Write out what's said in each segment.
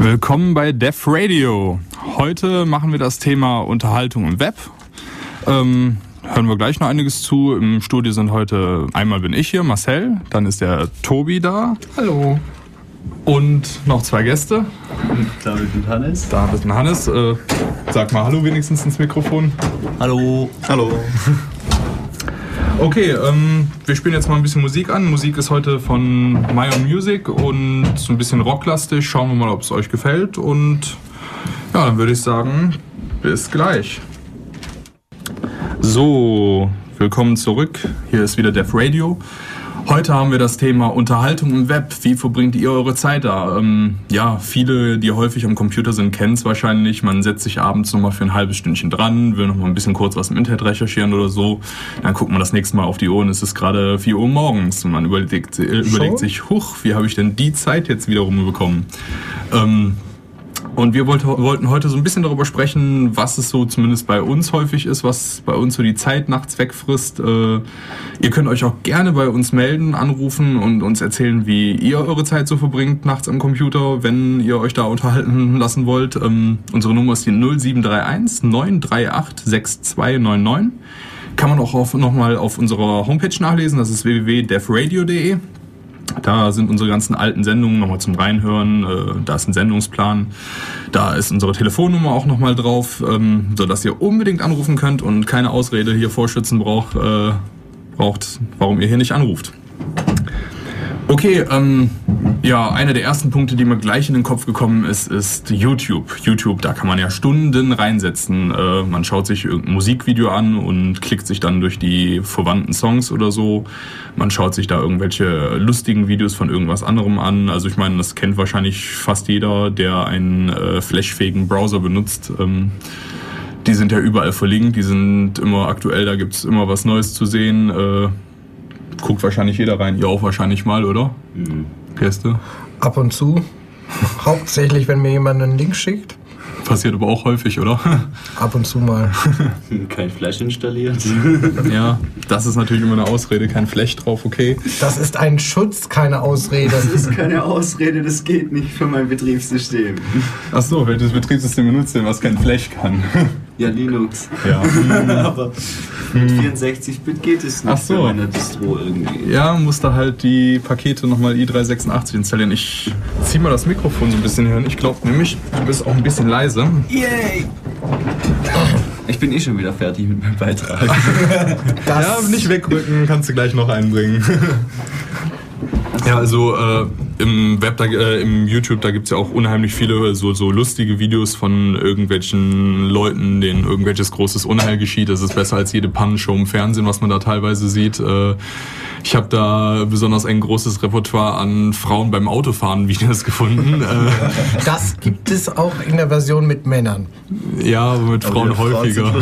Willkommen bei Def Radio. Heute machen wir das Thema Unterhaltung im Web. Ähm, hören wir gleich noch einiges zu. Im Studio sind heute einmal bin ich hier, Marcel, dann ist der Tobi da. Hallo. Und noch zwei Gäste. David und Hannes. David und Hannes. Äh, sag mal Hallo wenigstens ins Mikrofon. Hallo. Hallo. Okay, ähm, wir spielen jetzt mal ein bisschen Musik an. Musik ist heute von My Own Music und so ein bisschen rocklastig. Schauen wir mal, ob es euch gefällt. Und ja, dann würde ich sagen, bis gleich. So, willkommen zurück. Hier ist wieder Def Radio. Heute haben wir das Thema Unterhaltung im Web. Wie verbringt ihr eure Zeit da? Ähm, ja, viele, die häufig am Computer sind, kennen es wahrscheinlich. Man setzt sich abends nochmal für ein halbes Stündchen dran, will nochmal ein bisschen kurz was im Internet recherchieren oder so. Dann guckt man das nächste Mal auf die Uhr und es ist gerade 4 Uhr morgens. Und man überlegt, äh, überlegt sich, huch, wie habe ich denn die Zeit jetzt wiederum bekommen? Ähm, und wir wollte, wollten heute so ein bisschen darüber sprechen, was es so zumindest bei uns häufig ist, was bei uns so die Zeit nachts wegfrisst. Äh, ihr könnt euch auch gerne bei uns melden, anrufen und uns erzählen, wie ihr eure Zeit so verbringt nachts am Computer, wenn ihr euch da unterhalten lassen wollt. Ähm, unsere Nummer ist die 0731 938 6299. Kann man auch nochmal auf unserer Homepage nachlesen, das ist www.devradio.de. Da sind unsere ganzen alten Sendungen nochmal zum Reinhören. Äh, da ist ein Sendungsplan. Da ist unsere Telefonnummer auch nochmal drauf, ähm, sodass ihr unbedingt anrufen könnt und keine Ausrede hier vorschützen braucht, äh, braucht warum ihr hier nicht anruft. Okay, ähm, ja, einer der ersten Punkte, die mir gleich in den Kopf gekommen ist, ist YouTube. YouTube, da kann man ja Stunden reinsetzen. Äh, man schaut sich irgendein Musikvideo an und klickt sich dann durch die verwandten Songs oder so. Man schaut sich da irgendwelche lustigen Videos von irgendwas anderem an. Also ich meine, das kennt wahrscheinlich fast jeder, der einen äh, flashfähigen Browser benutzt. Ähm, die sind ja überall verlinkt, die sind immer aktuell, da gibt's immer was Neues zu sehen. Äh, guckt wahrscheinlich jeder rein. Ihr auch wahrscheinlich mal, oder? Mhm. Gäste? Ab und zu. Hauptsächlich, wenn mir jemand einen Link schickt. Passiert aber auch häufig, oder? Ab und zu mal. Kein Flash installiert. ja, das ist natürlich immer eine Ausrede. Kein Flash drauf, okay. Das ist ein Schutz, keine Ausrede. Das ist keine Ausrede, das geht nicht für mein Betriebssystem. Ach so, welches Betriebssystem benutzt denn, was kein Flash kann? Ja, Linux. Ja. aber mit 64-Bit geht es nicht Ach so. für meine Distro irgendwie. Ja, musste halt die Pakete nochmal i386 installieren. Ich zieh mal das Mikrofon so ein bisschen hin. Ich glaube nämlich, du bist auch ein bisschen leise. Yay! Ich bin eh schon wieder fertig mit meinem Beitrag. ja, nicht wegrücken, kannst du gleich noch einbringen. Ja, also äh, im Web, da, äh, im YouTube, da gibt's ja auch unheimlich viele so, so lustige Videos von irgendwelchen Leuten, denen irgendwelches großes Unheil geschieht. Das ist besser als jede Pannenshow im Fernsehen, was man da teilweise sieht. Äh, ich habe da besonders ein großes Repertoire an Frauen beim Autofahren Videos gefunden. Äh, Das gibt es auch in der Version mit Männern. Ja, aber mit Frauen häufiger.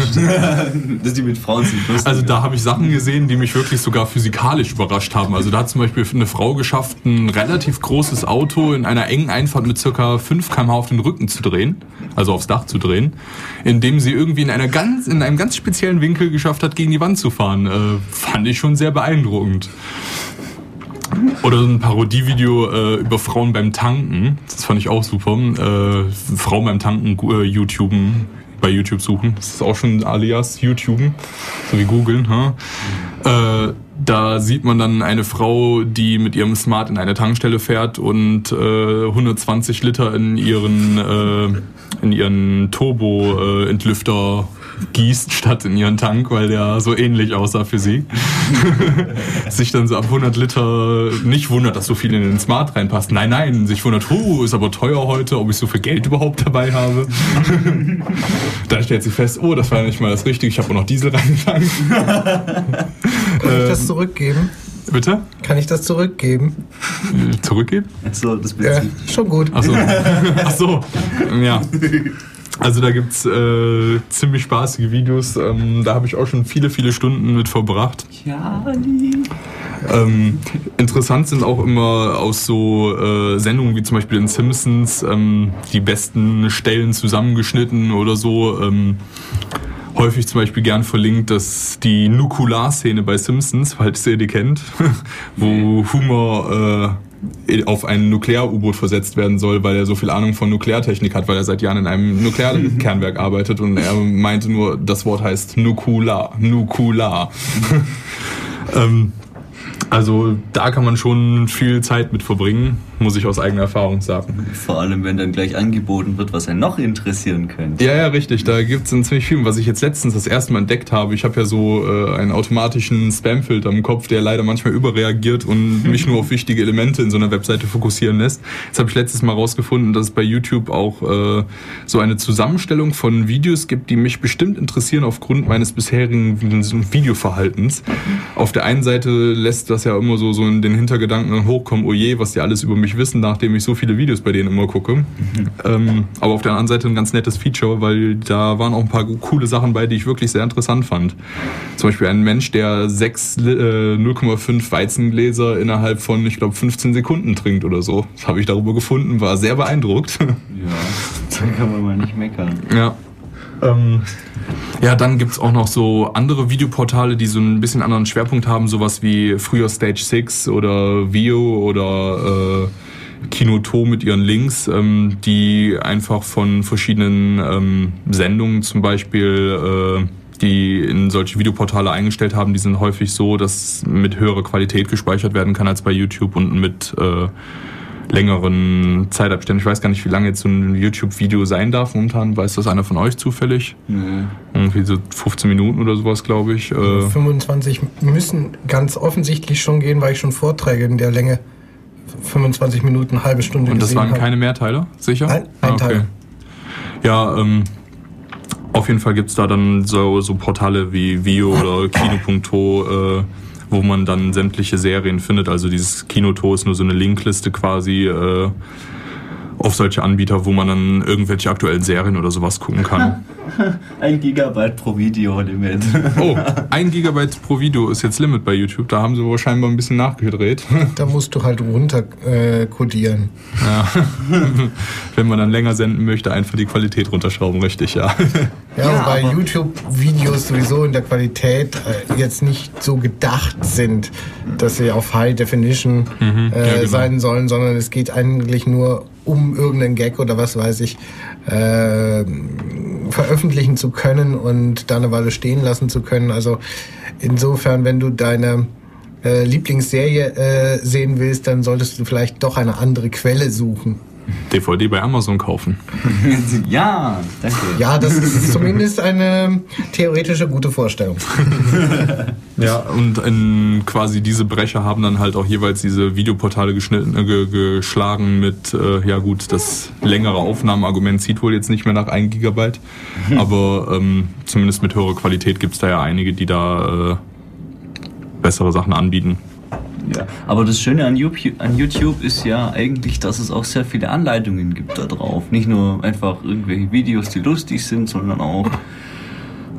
Dass die mit Frauen sind. Also da habe ich Sachen gesehen, die mich wirklich sogar physikalisch überrascht haben. Also da hat zum Beispiel eine Frau geschafft, ein relativ großes Auto in einer engen Einfahrt mit circa 5 km auf den Rücken zu drehen, also aufs Dach zu drehen, indem sie irgendwie in einer ganz, in einem ganz speziellen Winkel geschafft hat, gegen die Wand zu fahren. Äh, fand ich schon sehr beeindruckend. Oder so ein Parodievideo äh, über Frauen beim Tanken. Das fand ich auch super. Äh, Frauen beim Tanken äh, YouTuben, bei YouTube suchen. Das ist auch schon alias YouTuben, so wie googeln. Äh, da sieht man dann eine Frau, die mit ihrem Smart in eine Tankstelle fährt und äh, 120 Liter in ihren, äh, in ihren Turbo-Entlüfter gießt statt in ihren Tank, weil der so ähnlich aussah für sie. sich dann so ab 100 Liter nicht wundert, dass so viel in den Smart reinpasst. Nein, nein, sich wundert, huh, ist aber teuer heute, ob ich so viel Geld überhaupt dabei habe. dann stellt sie fest, oh, das war ja nicht mal das Richtige, ich habe auch noch Diesel reingetankt. Kann ich das zurückgeben? Bitte? Kann ich das zurückgeben? Äh, Zurückgeben? so, das Ja, Prinzip. schon gut. Ach so. Ach so. Ja. Also da gibt's äh, ziemlich spaßige Videos. Ähm, da habe ich auch schon viele, viele Stunden mit verbracht. Ja. Ähm, interessant sind auch immer aus so äh, Sendungen wie zum Beispiel in Simpsons ähm, die besten Stellen zusammengeschnitten oder so. Ähm, häufig zum Beispiel gern verlinkt, dass die Nukular-Szene bei Simpsons, falls ihr die kennt, wo Humor äh, auf ein Nuklear-U-Boot versetzt werden soll, weil er so viel Ahnung von Nukleartechnik hat, weil er seit Jahren in einem Nuklearkernwerk arbeitet und er meinte nur, das Wort heißt Nukular. Nukular. ähm, also da kann man schon viel Zeit mit verbringen, muss ich aus eigener Erfahrung sagen. Vor allem, wenn dann gleich angeboten wird, was einen noch interessieren könnte. Ja, ja, richtig. Da gibt es ziemlich viel. Was ich jetzt letztens das erste Mal entdeckt habe, ich habe ja so äh, einen automatischen Spamfilter im Kopf, der leider manchmal überreagiert und mich nur auf wichtige Elemente in so einer Webseite fokussieren lässt. Jetzt habe ich letztes Mal rausgefunden, dass es bei YouTube auch äh, so eine Zusammenstellung von Videos gibt, die mich bestimmt interessieren aufgrund meines bisherigen Videoverhaltens. Auf der einen Seite lässt das ja immer so, so in den Hintergedanken hochkommen, oh je, was die alles über mich wissen, nachdem ich so viele Videos bei denen immer gucke. Mhm. Ähm, aber auf der anderen Seite ein ganz nettes Feature, weil da waren auch ein paar coole Sachen bei, die ich wirklich sehr interessant fand. Zum Beispiel ein Mensch, der sechs äh, 0,5 Weizengläser innerhalb von, ich glaube, 15 Sekunden trinkt oder so. Das habe ich darüber gefunden, war sehr beeindruckt. Ja, da kann man mal nicht meckern. Ja. Ähm, ja, dann gibt's auch noch so andere Videoportale, die so ein bisschen anderen Schwerpunkt haben, sowas wie früher Stage 6 oder Vio oder äh, Kinoto mit ihren Links, ähm, die einfach von verschiedenen ähm, Sendungen zum Beispiel äh, die in solche Videoportale eingestellt haben, die sind häufig so, dass mit höherer Qualität gespeichert werden kann als bei YouTube und mit äh, längeren Zeitabständen. Ich weiß gar nicht, wie lange jetzt so ein YouTube-Video sein darf momentan. Weiß das einer von euch zufällig? Nee. Irgendwie so 15 Minuten oder sowas, glaube ich. 25 äh. müssen ganz offensichtlich schon gehen, weil ich schon Vorträge in der Länge 25 Minuten, halbe Stunde Und das waren habe. keine Mehrteile, sicher? Ein, ein ah, okay. Teil. Ja, ähm, auf jeden Fall gibt es da dann so, so Portale wie Vio oder Kino.to, äh, wo man dann sämtliche Serien findet. Also dieses Kinoto ist nur so eine Linkliste quasi äh, auf solche Anbieter, wo man dann irgendwelche aktuellen Serien oder sowas gucken kann. ein Gigabyte pro Video Limit. oh, ein Gigabyte pro Video ist jetzt Limit bei YouTube. Da haben sie wohl scheinbar ein bisschen nachgedreht. Da musst du halt runter äh, codieren. Ja. Wenn man dann länger senden möchte, einfach die Qualität runterschrauben, richtig, ja. Ja, ja wobei YouTube-Videos sowieso in der Qualität äh, jetzt nicht so gedacht sind, dass sie auf High Definition mhm, äh, ja, genau. sein sollen, sondern es geht eigentlich nur um irgendeinen Gag oder was weiß ich äh, veröffentlichen zu können und da eine Weile stehen lassen zu können. Also insofern, wenn du deine äh, Lieblingsserie äh, sehen willst, dann solltest du vielleicht doch eine andere Quelle suchen. DVD bei Amazon kaufen. ja, danke. Ja, das ist zumindest eine theoretische gute Vorstellung. ja, und in quasi diese Brecher haben dann halt auch jeweils diese Videoportale geschnitten, äh, geschlagen mit, äh, ja gut, das längere Aufnahmeargument zieht wohl jetzt nicht mehr nach 1 Gigabyte, aber ähm, zumindest mit höherer Qualität gibt es da ja einige, die da äh, bessere Sachen anbieten. Ja. Aber das Schöne an YouTube, an YouTube ist ja eigentlich, dass es auch sehr viele Anleitungen gibt da drauf. Nicht nur einfach irgendwelche Videos, die lustig sind, sondern auch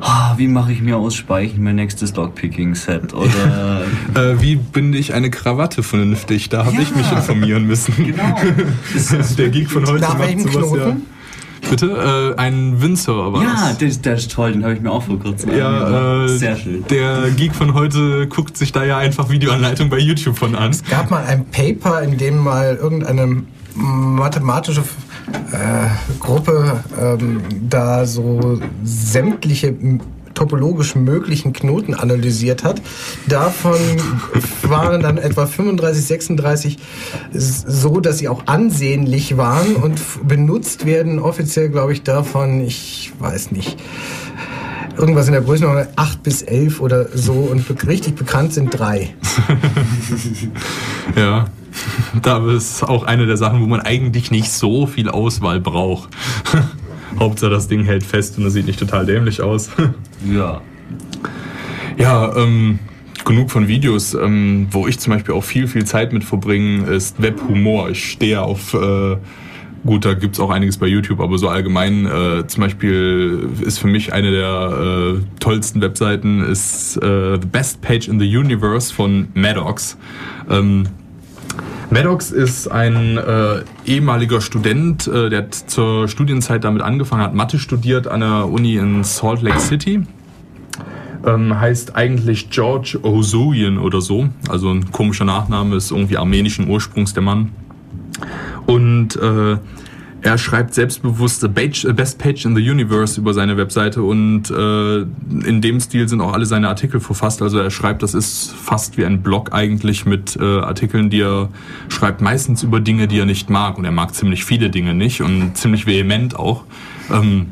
ah, wie mache ich mir aus Speichen mein nächstes Lockpicking-Set? Oder äh, wie binde ich eine Krawatte vernünftig? Da habe ja. ich mich informieren müssen. Genau. Der Geek von heute macht sowas Knoten? ja. Bitte? Äh, ein Windsurfer war Ja, der, der, ist toll, den habe ich mir auch vor kurzem Ja, äh, Sehr schön. Der Geek von heute guckt sich da ja einfach Videoanleitung bei YouTube von an. Es gab mal ein Paper, in dem mal irgendeine mathematische äh, Gruppe ähm, da so sämtliche topologisch möglichen Knoten analysiert hat. Davon waren dann etwa 35, 36 so, dass sie auch ansehnlich waren und benutzt werden offiziell, glaube ich, davon, ich weiß nicht, irgendwas in der Größenordnung 8 bis 11 oder so und richtig bekannt sind drei. ja, da ist auch eine der Sachen, wo man eigentlich nicht so viel Auswahl braucht. Hauptsache das Ding hält fest und es sieht nicht total dämlich aus. ja. Ja, ähm, genug von Videos. Ähm, wo ich zum Beispiel auch viel, viel Zeit mit verbringe, ist Webhumor. Ich stehe auf... Äh, Gut, da gibt's auch einiges bei YouTube, aber so allgemein, äh, zum Beispiel ist für mich eine der äh, tollsten Webseiten ist äh, The Best Page in the Universe von Maddox. Ähm, Maddox ist ein äh, ehemaliger Student, äh, der zur Studienzeit damit angefangen hat, Mathe studiert an der Uni in Salt Lake City. Ähm, heißt eigentlich George Ozuyan oder so. Also ein komischer Nachname ist irgendwie armenischen Ursprungs der Mann. Und äh, er schreibt selbstbewusste Best Page in the Universe über seine Webseite und äh, in dem Stil sind auch alle seine Artikel verfasst. Also er schreibt, das ist fast wie ein Blog eigentlich mit äh, Artikeln, die er schreibt, meistens über Dinge, die er nicht mag. Und er mag ziemlich viele Dinge nicht und ziemlich vehement auch. Ähm,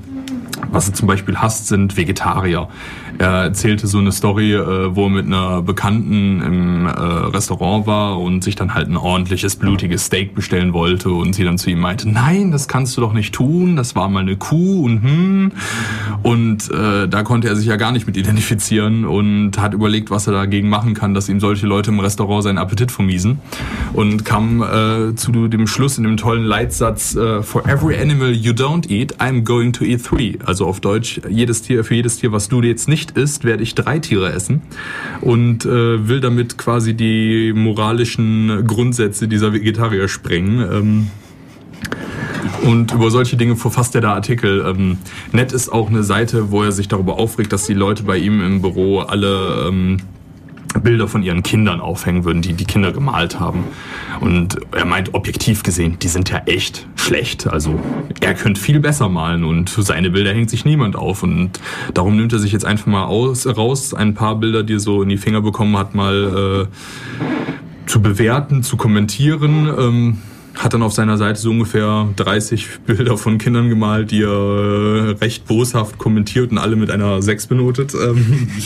was er zum Beispiel hasst, sind Vegetarier. Er erzählte so eine Story, äh, wo er mit einer Bekannten im äh, Restaurant war und sich dann halt ein ordentliches, blutiges Steak bestellen wollte und sie dann zu ihm meinte, nein, das kannst du doch nicht tun, das war mal eine Kuh und hm. Und äh, da konnte er sich ja gar nicht mit identifizieren und hat überlegt, was er dagegen machen kann, dass ihm solche Leute im Restaurant seinen Appetit vermiesen. Und kam äh, zu dem Schluss in dem tollen Leitsatz, äh, For every animal you don't eat, I'm going to eat three. Also auf Deutsch, jedes Tier, für jedes Tier, was du jetzt nicht nicht isst, werde ich drei Tiere essen und äh, will damit quasi die moralischen Grundsätze dieser Vegetarier sprengen. Ähm, und über solche Dinge verfasst er da Artikel. Ähm, nett ist auch eine Seite, wo er sich darüber aufregt, dass die Leute bei ihm im Büro alle ähm, Bilder von ihren Kindern aufhängen würden, die die Kinder gemalt haben. Und er meint, objektiv gesehen, die sind ja echt schlecht. Also er könnte viel besser malen und seine Bilder hängt sich niemand auf. Und darum nimmt er sich jetzt einfach mal aus, raus, ein paar Bilder, die er so in die Finger bekommen hat, mal äh, zu bewerten, zu kommentieren. Ähm, hat dann auf seiner Seite so ungefähr 30 Bilder von Kindern gemalt, die er äh, recht boshaft kommentiert und alle mit einer 6 benotet. Ähm,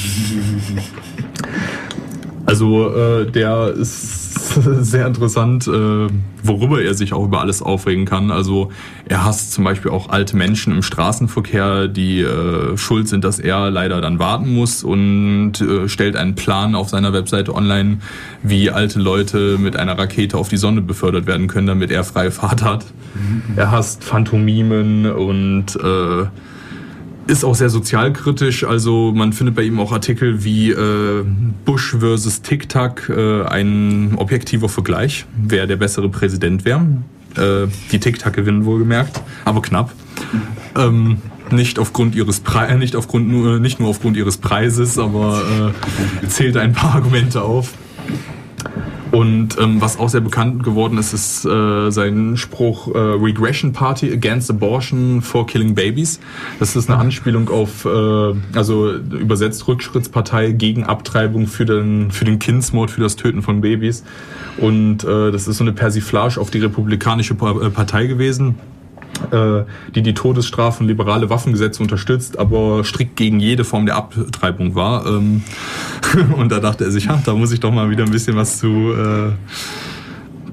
also äh, der ist sehr interessant, äh, worüber er sich auch über alles aufregen kann. Also er hasst zum Beispiel auch alte Menschen im Straßenverkehr, die äh, schuld sind, dass er leider dann warten muss und äh, stellt einen Plan auf seiner Webseite online, wie alte Leute mit einer Rakete auf die Sonne befördert werden können, damit er freie Fahrt hat. Mhm. Er hasst Phantomimen und äh, ist auch sehr sozialkritisch. Also man findet bei ihm auch Artikel wie äh, Bush versus TikTok, äh, ein objektiver Vergleich, wer der bessere Präsident wäre. Äh, die TikTok gewinnen wohlgemerkt, aber knapp. Ähm, nicht aufgrund ihres Pre äh, nicht aufgrund nur nicht nur aufgrund ihres Preises, aber äh, zählt ein paar Argumente auf. Und ähm, was auch sehr bekannt geworden ist, ist äh, sein Spruch äh, Regression Party Against Abortion for Killing Babies. Das ist eine Anspielung auf, äh, also übersetzt Rückschrittspartei gegen Abtreibung für den, für den Kindsmord, für das Töten von Babys. Und äh, das ist so eine Persiflage auf die Republikanische äh, Partei gewesen die die Todesstrafe und liberale Waffengesetze unterstützt, aber strikt gegen jede Form der Abtreibung war. Ähm, und da dachte er sich, ja, da muss ich doch mal wieder ein bisschen was zu äh,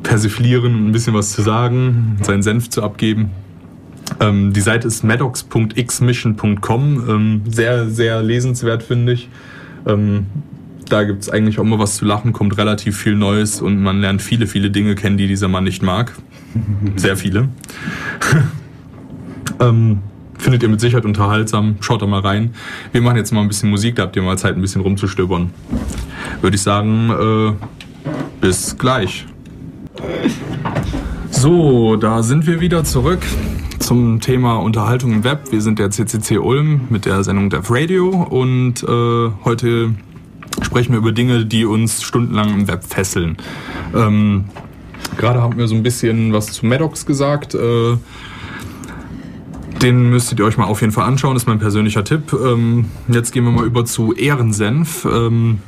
persiflieren ein bisschen was zu sagen, seinen Senf zu abgeben. Ähm, die Seite ist maddox.xmission.com, ähm, sehr, sehr lesenswert, finde ich. Ähm, da gibt es eigentlich auch immer was zu lachen, kommt relativ viel Neues und man lernt viele, viele Dinge kennen, die dieser Mann nicht mag. Sehr viele. ähm, findet ihr mit Sicherheit unterhaltsam. Schaut da mal rein. Wir machen jetzt mal ein bisschen Musik, da habt ihr mal Zeit, ein bisschen rumzustöbern. Würde ich sagen, äh, bis gleich. So, da sind wir wieder zurück zum Thema Unterhaltung im Web. Wir sind der CCC Ulm mit der Sendung Dev Radio und äh, heute sprechen wir über Dinge, die uns stundenlang im Web fesseln. Ähm, Gerade haben wir so ein bisschen was zu Maddox gesagt. Äh, den müsstet ihr euch mal auf jeden Fall anschauen, ist mein persönlicher Tipp. Ähm, jetzt gehen wir mal über zu Ehrensenf. Ähm,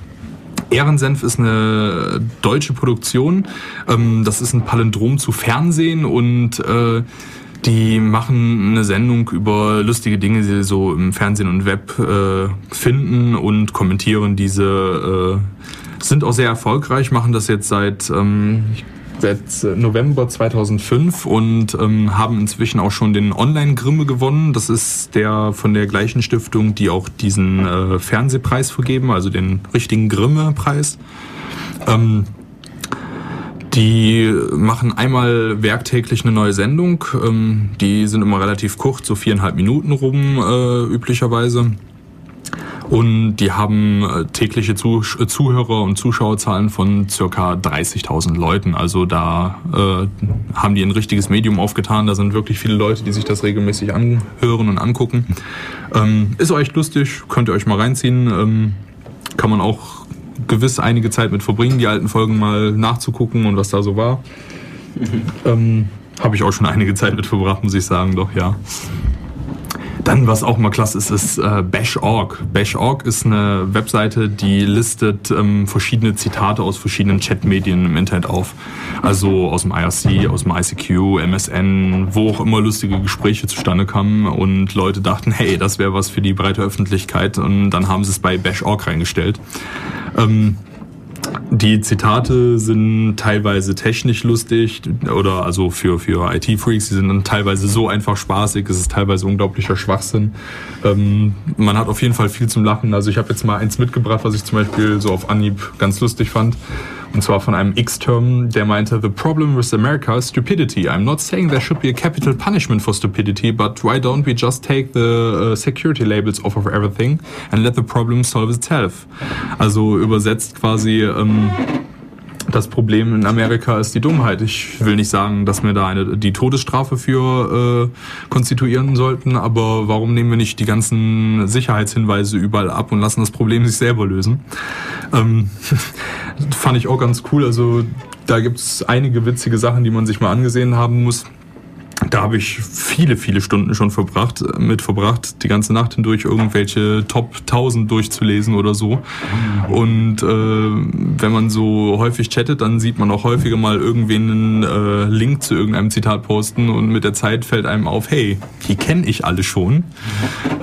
Ehrensenf ist eine deutsche Produktion. Ähm, das ist ein Palindrom zu Fernsehen und äh, die machen eine Sendung über lustige Dinge, die sie so im Fernsehen und Web äh, finden und kommentieren diese. Sind auch sehr erfolgreich, machen das jetzt seit, seit November 2005 und ähm, haben inzwischen auch schon den Online-Grimme gewonnen. Das ist der von der gleichen Stiftung, die auch diesen äh, Fernsehpreis vergeben, also den richtigen Grimme-Preis. Ähm, die machen einmal werktäglich eine neue Sendung. Ähm, die sind immer relativ kurz, so viereinhalb Minuten rum äh, üblicherweise. Und die haben äh, tägliche Zuhörer und Zuschauerzahlen von circa 30.000 Leuten. Also da äh, haben die ein richtiges Medium aufgetan. Da sind wirklich viele Leute, die sich das regelmäßig anhören und angucken. Ähm, ist echt lustig, könnt ihr euch mal reinziehen. Ähm, kann man auch gewiss einige Zeit mit verbringen, die alten Folgen mal nachzugucken und was da so war. Mhm. Ähm, Habe ich auch schon einige Zeit mit verbracht, muss ich sagen, doch ja. Dann, was auch mal klasse ist, ist äh, Bash.org. Bash.org ist eine Webseite, die listet ähm, verschiedene Zitate aus verschiedenen Chatmedien im Internet auf. Also aus dem IRC, aus dem ICQ, MSN, wo auch immer lustige Gespräche zustande kamen und Leute dachten, hey, das wäre was für die breite Öffentlichkeit und dann haben sie es bei Bash.org reingestellt. Ähm, die Zitate sind teilweise technisch lustig oder also für, für IT-Freaks, die sind dann teilweise so einfach spaßig, es ist teilweise unglaublicher Schwachsinn. Ähm, man hat auf jeden Fall viel zum Lachen. Also ich habe jetzt mal eins mitgebracht, was ich zum Beispiel so auf Anhieb ganz lustig fand. Und zwar von einem X-Term, der meinte, The problem with America is stupidity. I'm not saying there should be a capital punishment for stupidity, but why don't we just take the uh, security labels off of everything and let the problem solve itself? Also übersetzt quasi, ähm, das Problem in Amerika ist die Dummheit. Ich will nicht sagen, dass wir da eine, die Todesstrafe für äh, konstituieren sollten, aber warum nehmen wir nicht die ganzen Sicherheitshinweise überall ab und lassen das Problem sich selber lösen? Ähm, fand ich auch ganz cool. Also da gibt es einige witzige Sachen, die man sich mal angesehen haben muss. Da habe ich viele, viele Stunden schon verbracht, mit verbracht, die ganze Nacht hindurch irgendwelche Top 1000 durchzulesen oder so. Und äh, wenn man so häufig chattet, dann sieht man auch häufiger mal irgendwen einen äh, Link zu irgendeinem Zitat posten und mit der Zeit fällt einem auf, hey, die kenne ich alle schon.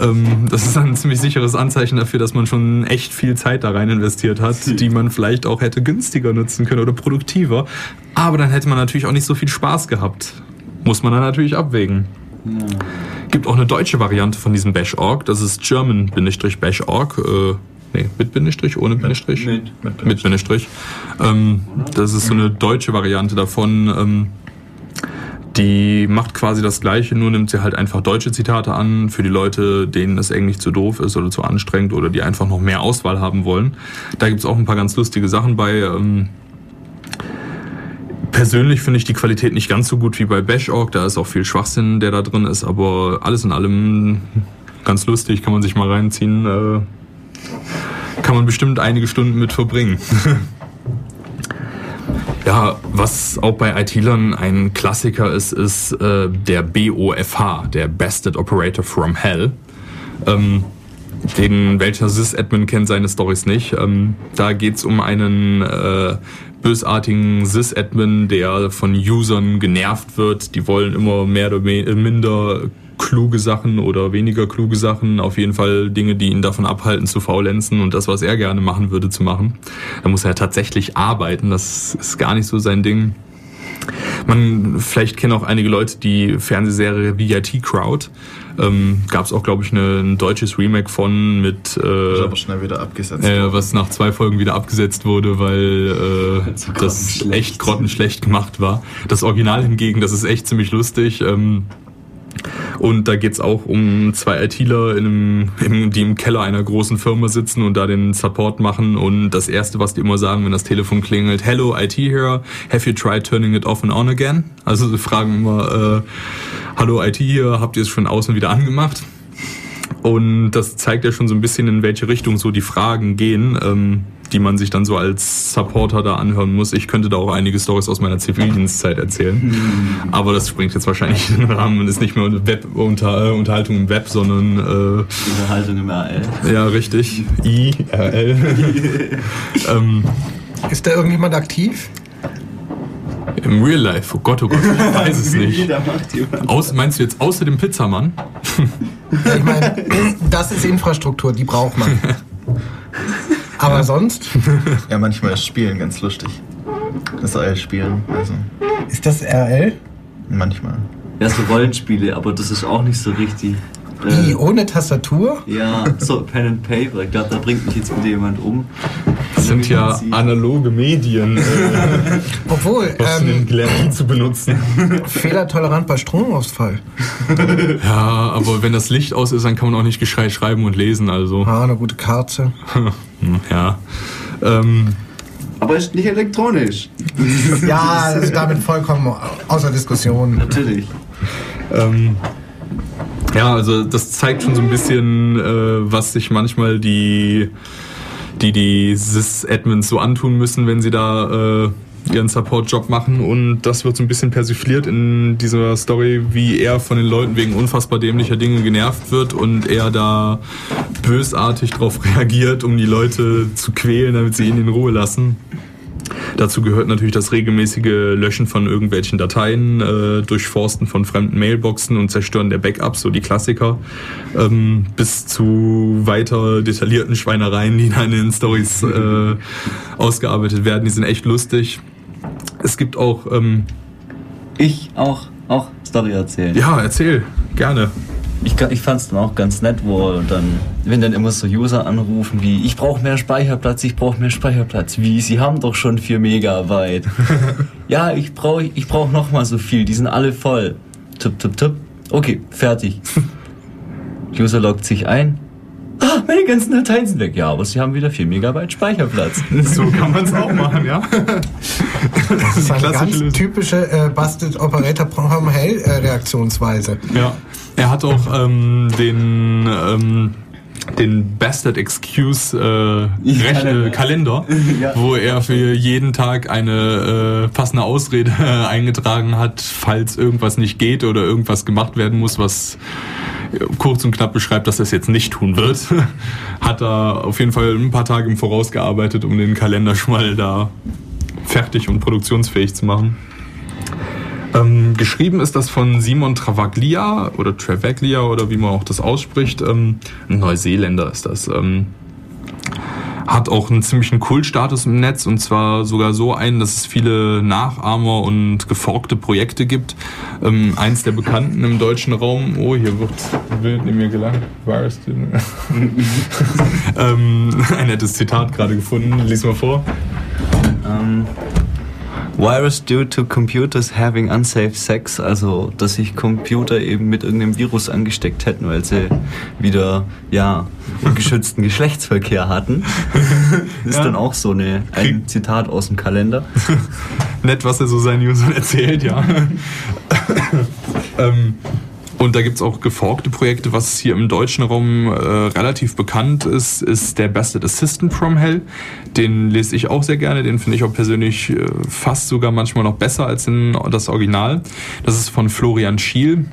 Ähm, das ist ein ziemlich sicheres Anzeichen dafür, dass man schon echt viel Zeit da rein investiert hat, die man vielleicht auch hätte günstiger nutzen können oder produktiver. Aber dann hätte man natürlich auch nicht so viel Spaß gehabt. Muss man dann natürlich abwägen. Ja. Gibt auch eine deutsche Variante von diesem Bash.org, das ist German-Bash.org. Äh, nee, mit Bindestrich, ohne Bindestrich? Mit, mit, mit Bindestrich. Ähm, das ist so eine deutsche Variante davon. Ähm, die macht quasi das Gleiche, nur nimmt sie halt einfach deutsche Zitate an für die Leute, denen das Englisch zu doof ist oder zu anstrengend oder die einfach noch mehr Auswahl haben wollen. Da gibt es auch ein paar ganz lustige Sachen bei. Ähm, Persönlich finde ich die Qualität nicht ganz so gut wie bei Bash.org. Da ist auch viel Schwachsinn, der da drin ist. Aber alles in allem ganz lustig, kann man sich mal reinziehen. Äh, kann man bestimmt einige Stunden mit verbringen. ja, was auch bei IT-Lern ein Klassiker ist, ist äh, der BOFH, der Bested Operator from Hell. Ähm, den welcher Sys-Admin kennt seine Stories nicht. Ähm, da geht's um einen äh, bösartigen Sys-Admin, der von Usern genervt wird. Die wollen immer mehr oder minder kluge Sachen oder weniger kluge Sachen, auf jeden Fall Dinge, die ihn davon abhalten zu faulenzen und das, was er gerne machen würde, zu machen. Da muss er tatsächlich arbeiten, das ist gar nicht so sein Ding. Man, vielleicht kennen auch einige Leute die Fernsehserie VIT Crowd. Ähm, Gab es auch, glaube ich, eine, ein deutsches Remake von mit. Äh, aber schnell wieder abgesetzt. Äh, was nach zwei Folgen wieder abgesetzt wurde, weil äh, das echt grottenschlecht gemacht war. Das Original hingegen, das ist echt ziemlich lustig. Ähm, und da geht's auch um zwei ITler, in einem, in, die im Keller einer großen Firma sitzen und da den Support machen. Und das Erste, was die immer sagen, wenn das Telefon klingelt, Hello IT here, have you tried turning it off and on again? Also sie fragen immer, äh, Hallo IT hier, habt ihr es schon außen wieder angemacht? Und das zeigt ja schon so ein bisschen, in welche Richtung so die Fragen gehen. Ähm, die man sich dann so als Supporter da anhören muss. Ich könnte da auch einige Stories aus meiner Zivildienstzeit erzählen. Mhm. Aber das springt jetzt wahrscheinlich in den Rahmen und ist nicht mehr Web unter, Unterhaltung im Web, sondern äh, Unterhaltung im RL. Ja, richtig. IRL. ähm, ist da irgendjemand aktiv? Im Real Life, oh Gott, oh Gott, ich weiß es nicht. Aus, meinst du jetzt außer dem Pizzamann? ich meine, das ist Infrastruktur, die braucht man. Aber ja. sonst? Ja, manchmal ist Spielen ganz lustig. Das RL-Spielen. Also. Ist das RL? Manchmal. Ja, so Rollenspiele, aber das ist auch nicht so richtig. Wie, äh, ohne Tastatur? Ja, so Pen and Paper. Ich glaube, da bringt mich jetzt wieder jemand um. Das sind ja analoge Medien. Äh, Obwohl, was ähm, den gelernt, zu benutzen. Fehlertolerant bei Stromausfall. Ja, aber wenn das Licht aus ist, dann kann man auch nicht gescheit schreiben und lesen. Also. Ah, eine gute Karte. Ja. Ähm, aber ist nicht elektronisch. ja, das ist damit vollkommen außer Diskussion. Natürlich. Ähm, ja, also das zeigt schon so ein bisschen, äh, was sich manchmal die die die Sys-Admins so antun müssen, wenn sie da äh, ihren Support-Job machen und das wird so ein bisschen persifliert in dieser Story, wie er von den Leuten wegen unfassbar dämlicher Dinge genervt wird und er da bösartig darauf reagiert, um die Leute zu quälen, damit sie ihn in Ruhe lassen. Dazu gehört natürlich das regelmäßige Löschen von irgendwelchen Dateien, äh, Durchforsten von fremden Mailboxen und Zerstören der Backups, so die Klassiker, ähm, bis zu weiter detaillierten Schweinereien, die dann in den Stories äh, ausgearbeitet werden. Die sind echt lustig. Es gibt auch. Ähm, ich auch, auch Story erzählen. Ja, erzähl, gerne. Ich, ich fand es dann auch ganz nett, wo dann, wenn dann immer so User anrufen wie, ich brauche mehr Speicherplatz, ich brauche mehr Speicherplatz. Wie, sie haben doch schon 4 Megabyte. ja, ich brauche ich brauch noch mal so viel, die sind alle voll. Tipp, tipp, tipp. Okay, fertig. User loggt sich ein, ah, meine ganzen Dateien sind weg. Ja, aber sie haben wieder 4 Megabyte Speicherplatz. So kann man es auch machen, ja. Das ist eine ganz Lösung. typische äh, Busted Operator Program Hell äh, Reaktionsweise. Ja, er hat auch ähm, den ähm, den Bastard Excuse äh, Kalender, Kalender ja. wo er für jeden Tag eine äh, passende Ausrede äh, eingetragen hat, falls irgendwas nicht geht oder irgendwas gemacht werden muss, was kurz und knapp beschreibt, dass er es jetzt nicht tun wird, hat er auf jeden Fall ein paar Tage im Voraus gearbeitet, um den Kalender schon mal da fertig und produktionsfähig zu machen. Ähm, geschrieben ist das von Simon Travaglia oder Travaglia oder wie man auch das ausspricht. Ähm, ein Neuseeländer ist das. Ähm, hat auch einen ziemlichen Kultstatus im Netz und zwar sogar so einen, dass es viele Nachahmer und geforkte Projekte gibt. Ähm, eins der bekannten im deutschen Raum, oh, hier wird wild in mir gelangt. Virus. ähm, ein nettes Zitat gerade gefunden. Lies mal vor. Ähm, Virus due to computers having unsafe sex, also dass sich Computer eben mit irgendeinem Virus angesteckt hätten, weil sie wieder ja ungeschützten Geschlechtsverkehr hatten. ist ja. dann auch so eine, ein Zitat aus dem Kalender. Nett, was er so seinen Usern erzählt, ja. ähm, und da gibt es auch geforkte Projekte. Was hier im deutschen Raum äh, relativ bekannt ist, ist der Bested Assistant from Hell. Den lese ich auch sehr gerne. Den finde ich auch persönlich äh, fast sogar manchmal noch besser als in das Original. Das ist von Florian Schiel.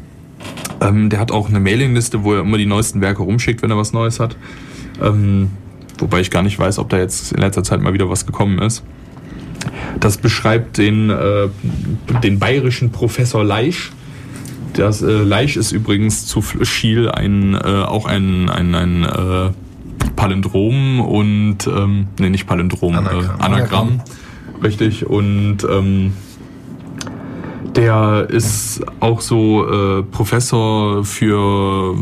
Ähm, der hat auch eine Mailingliste, wo er immer die neuesten Werke rumschickt, wenn er was Neues hat. Ähm, wobei ich gar nicht weiß, ob da jetzt in letzter Zeit mal wieder was gekommen ist. Das beschreibt den, äh, den bayerischen Professor Leisch das äh, Leich ist übrigens zu Schiel ein, äh, auch ein, ein, ein äh, Palindrom und, ähm, nee, nicht Palindrom, Anagramm. Äh, Anagramm. Richtig, und ähm, der ist auch so äh, Professor für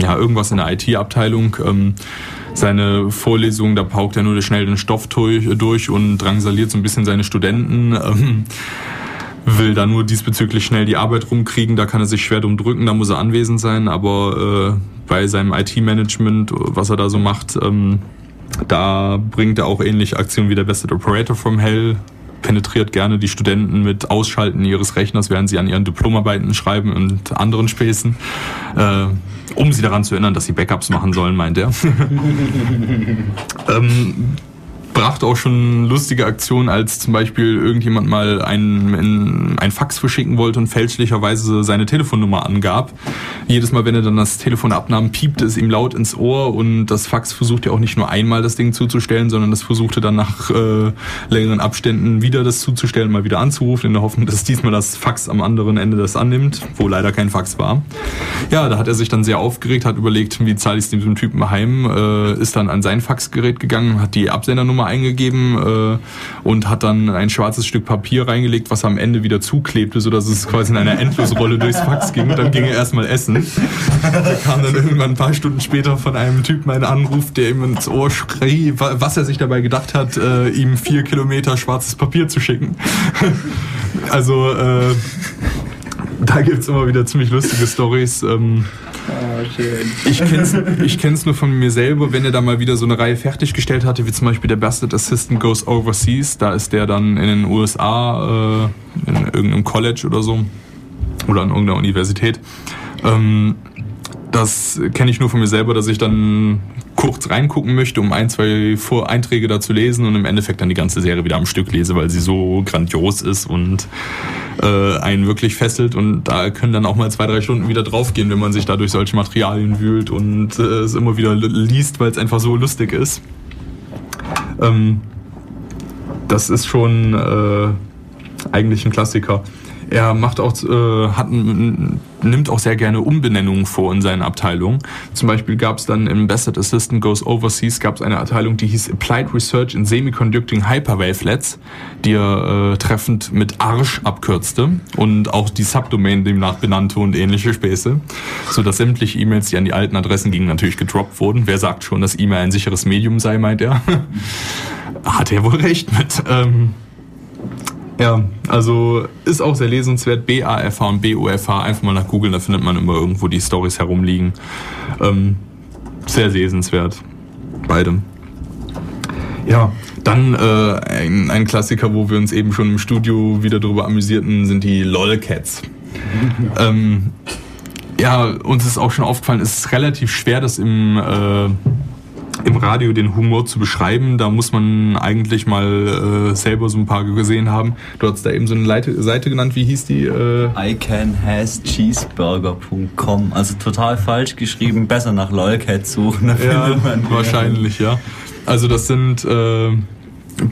ja, irgendwas in der IT-Abteilung. Ähm, seine Vorlesungen, da paukt er nur schnell den Stoff durch und drangsaliert so ein bisschen seine Studenten. Ähm, will da nur diesbezüglich schnell die Arbeit rumkriegen, da kann er sich schwer drum drücken, da muss er anwesend sein, aber äh, bei seinem IT-Management, was er da so macht, ähm, da bringt er auch ähnliche Aktionen wie der Bested Operator from Hell, penetriert gerne die Studenten mit Ausschalten ihres Rechners, während sie an ihren Diplomarbeiten schreiben und anderen Späßen, äh, um sie daran zu erinnern, dass sie Backups machen sollen, meint er. ähm, brachte auch schon lustige Aktionen, als zum Beispiel irgendjemand mal ein, ein Fax verschicken wollte und fälschlicherweise seine Telefonnummer angab. Jedes Mal, wenn er dann das Telefon abnahm, piepte es ihm laut ins Ohr und das Fax versuchte auch nicht nur einmal das Ding zuzustellen, sondern das versuchte dann nach äh, längeren Abständen wieder das zuzustellen, mal wieder anzurufen, in der Hoffnung, dass diesmal das Fax am anderen Ende das annimmt, wo leider kein Fax war. Ja, da hat er sich dann sehr aufgeregt, hat überlegt, wie zahle ich es diesem Typen heim, äh, ist dann an sein Faxgerät gegangen, hat die Absendernummer eingegeben äh, und hat dann ein schwarzes Stück Papier reingelegt, was am Ende wieder zuklebte, sodass es quasi in einer Endlosrolle durchs Fax ging. Und dann ging er erstmal essen. Da kam dann irgendwann ein paar Stunden später von einem Typen ein Anruf, der ihm ins Ohr schrie, was er sich dabei gedacht hat, äh, ihm vier Kilometer schwarzes Papier zu schicken. also äh, da gibt es immer wieder ziemlich lustige Stories. Ähm, Oh, schön. ich kenn's, ich nur von mir selber, wenn er da mal wieder so eine Reihe fertiggestellt hatte, wie zum Beispiel der Bastard Assistant Goes Overseas, da ist der dann in den USA, äh, in irgendeinem College oder so, oder an irgendeiner Universität. Ähm, das kenne ich nur von mir selber, dass ich dann kurz reingucken möchte, um ein, zwei Vor Einträge da zu lesen und im Endeffekt dann die ganze Serie wieder am Stück lese, weil sie so grandios ist und äh, einen wirklich fesselt und da können dann auch mal zwei, drei Stunden wieder draufgehen, wenn man sich da durch solche Materialien wühlt und äh, es immer wieder liest, weil es einfach so lustig ist. Ähm, das ist schon äh, eigentlich ein Klassiker. Er macht auch, äh, hat, nimmt auch sehr gerne Umbenennungen vor in seinen Abteilungen. Zum Beispiel gab es dann im Bastard Assistant Goes Overseas gab es eine Abteilung, die hieß Applied Research in Semiconducting Hyperwavelets, die er äh, treffend mit Arsch abkürzte und auch die Subdomain demnach benannte und ähnliche Späße, so dass sämtliche E-Mails, die an die alten Adressen gingen, natürlich gedroppt wurden. Wer sagt schon, dass E-Mail ein sicheres Medium sei, meint er. Hat er wohl recht mit. Ähm, ja, also ist auch sehr lesenswert. BAFH und BOFH, einfach mal nach googeln, da findet man immer irgendwo die Stories herumliegen. Ähm, sehr lesenswert. Beide. Ja, dann äh, ein, ein Klassiker, wo wir uns eben schon im Studio wieder darüber amüsierten, sind die LOLcats. ähm, ja, uns ist auch schon aufgefallen, es ist relativ schwer, das im äh, im Radio den Humor zu beschreiben. Da muss man eigentlich mal äh, selber so ein paar gesehen haben. Du hast da eben so eine Leite, Seite genannt, wie hieß die? Äh? icanhascheeseburger.com. Also total falsch geschrieben, besser nach Lolcat suchen. Da Ja, findet man die. wahrscheinlich, ja. Also das sind äh,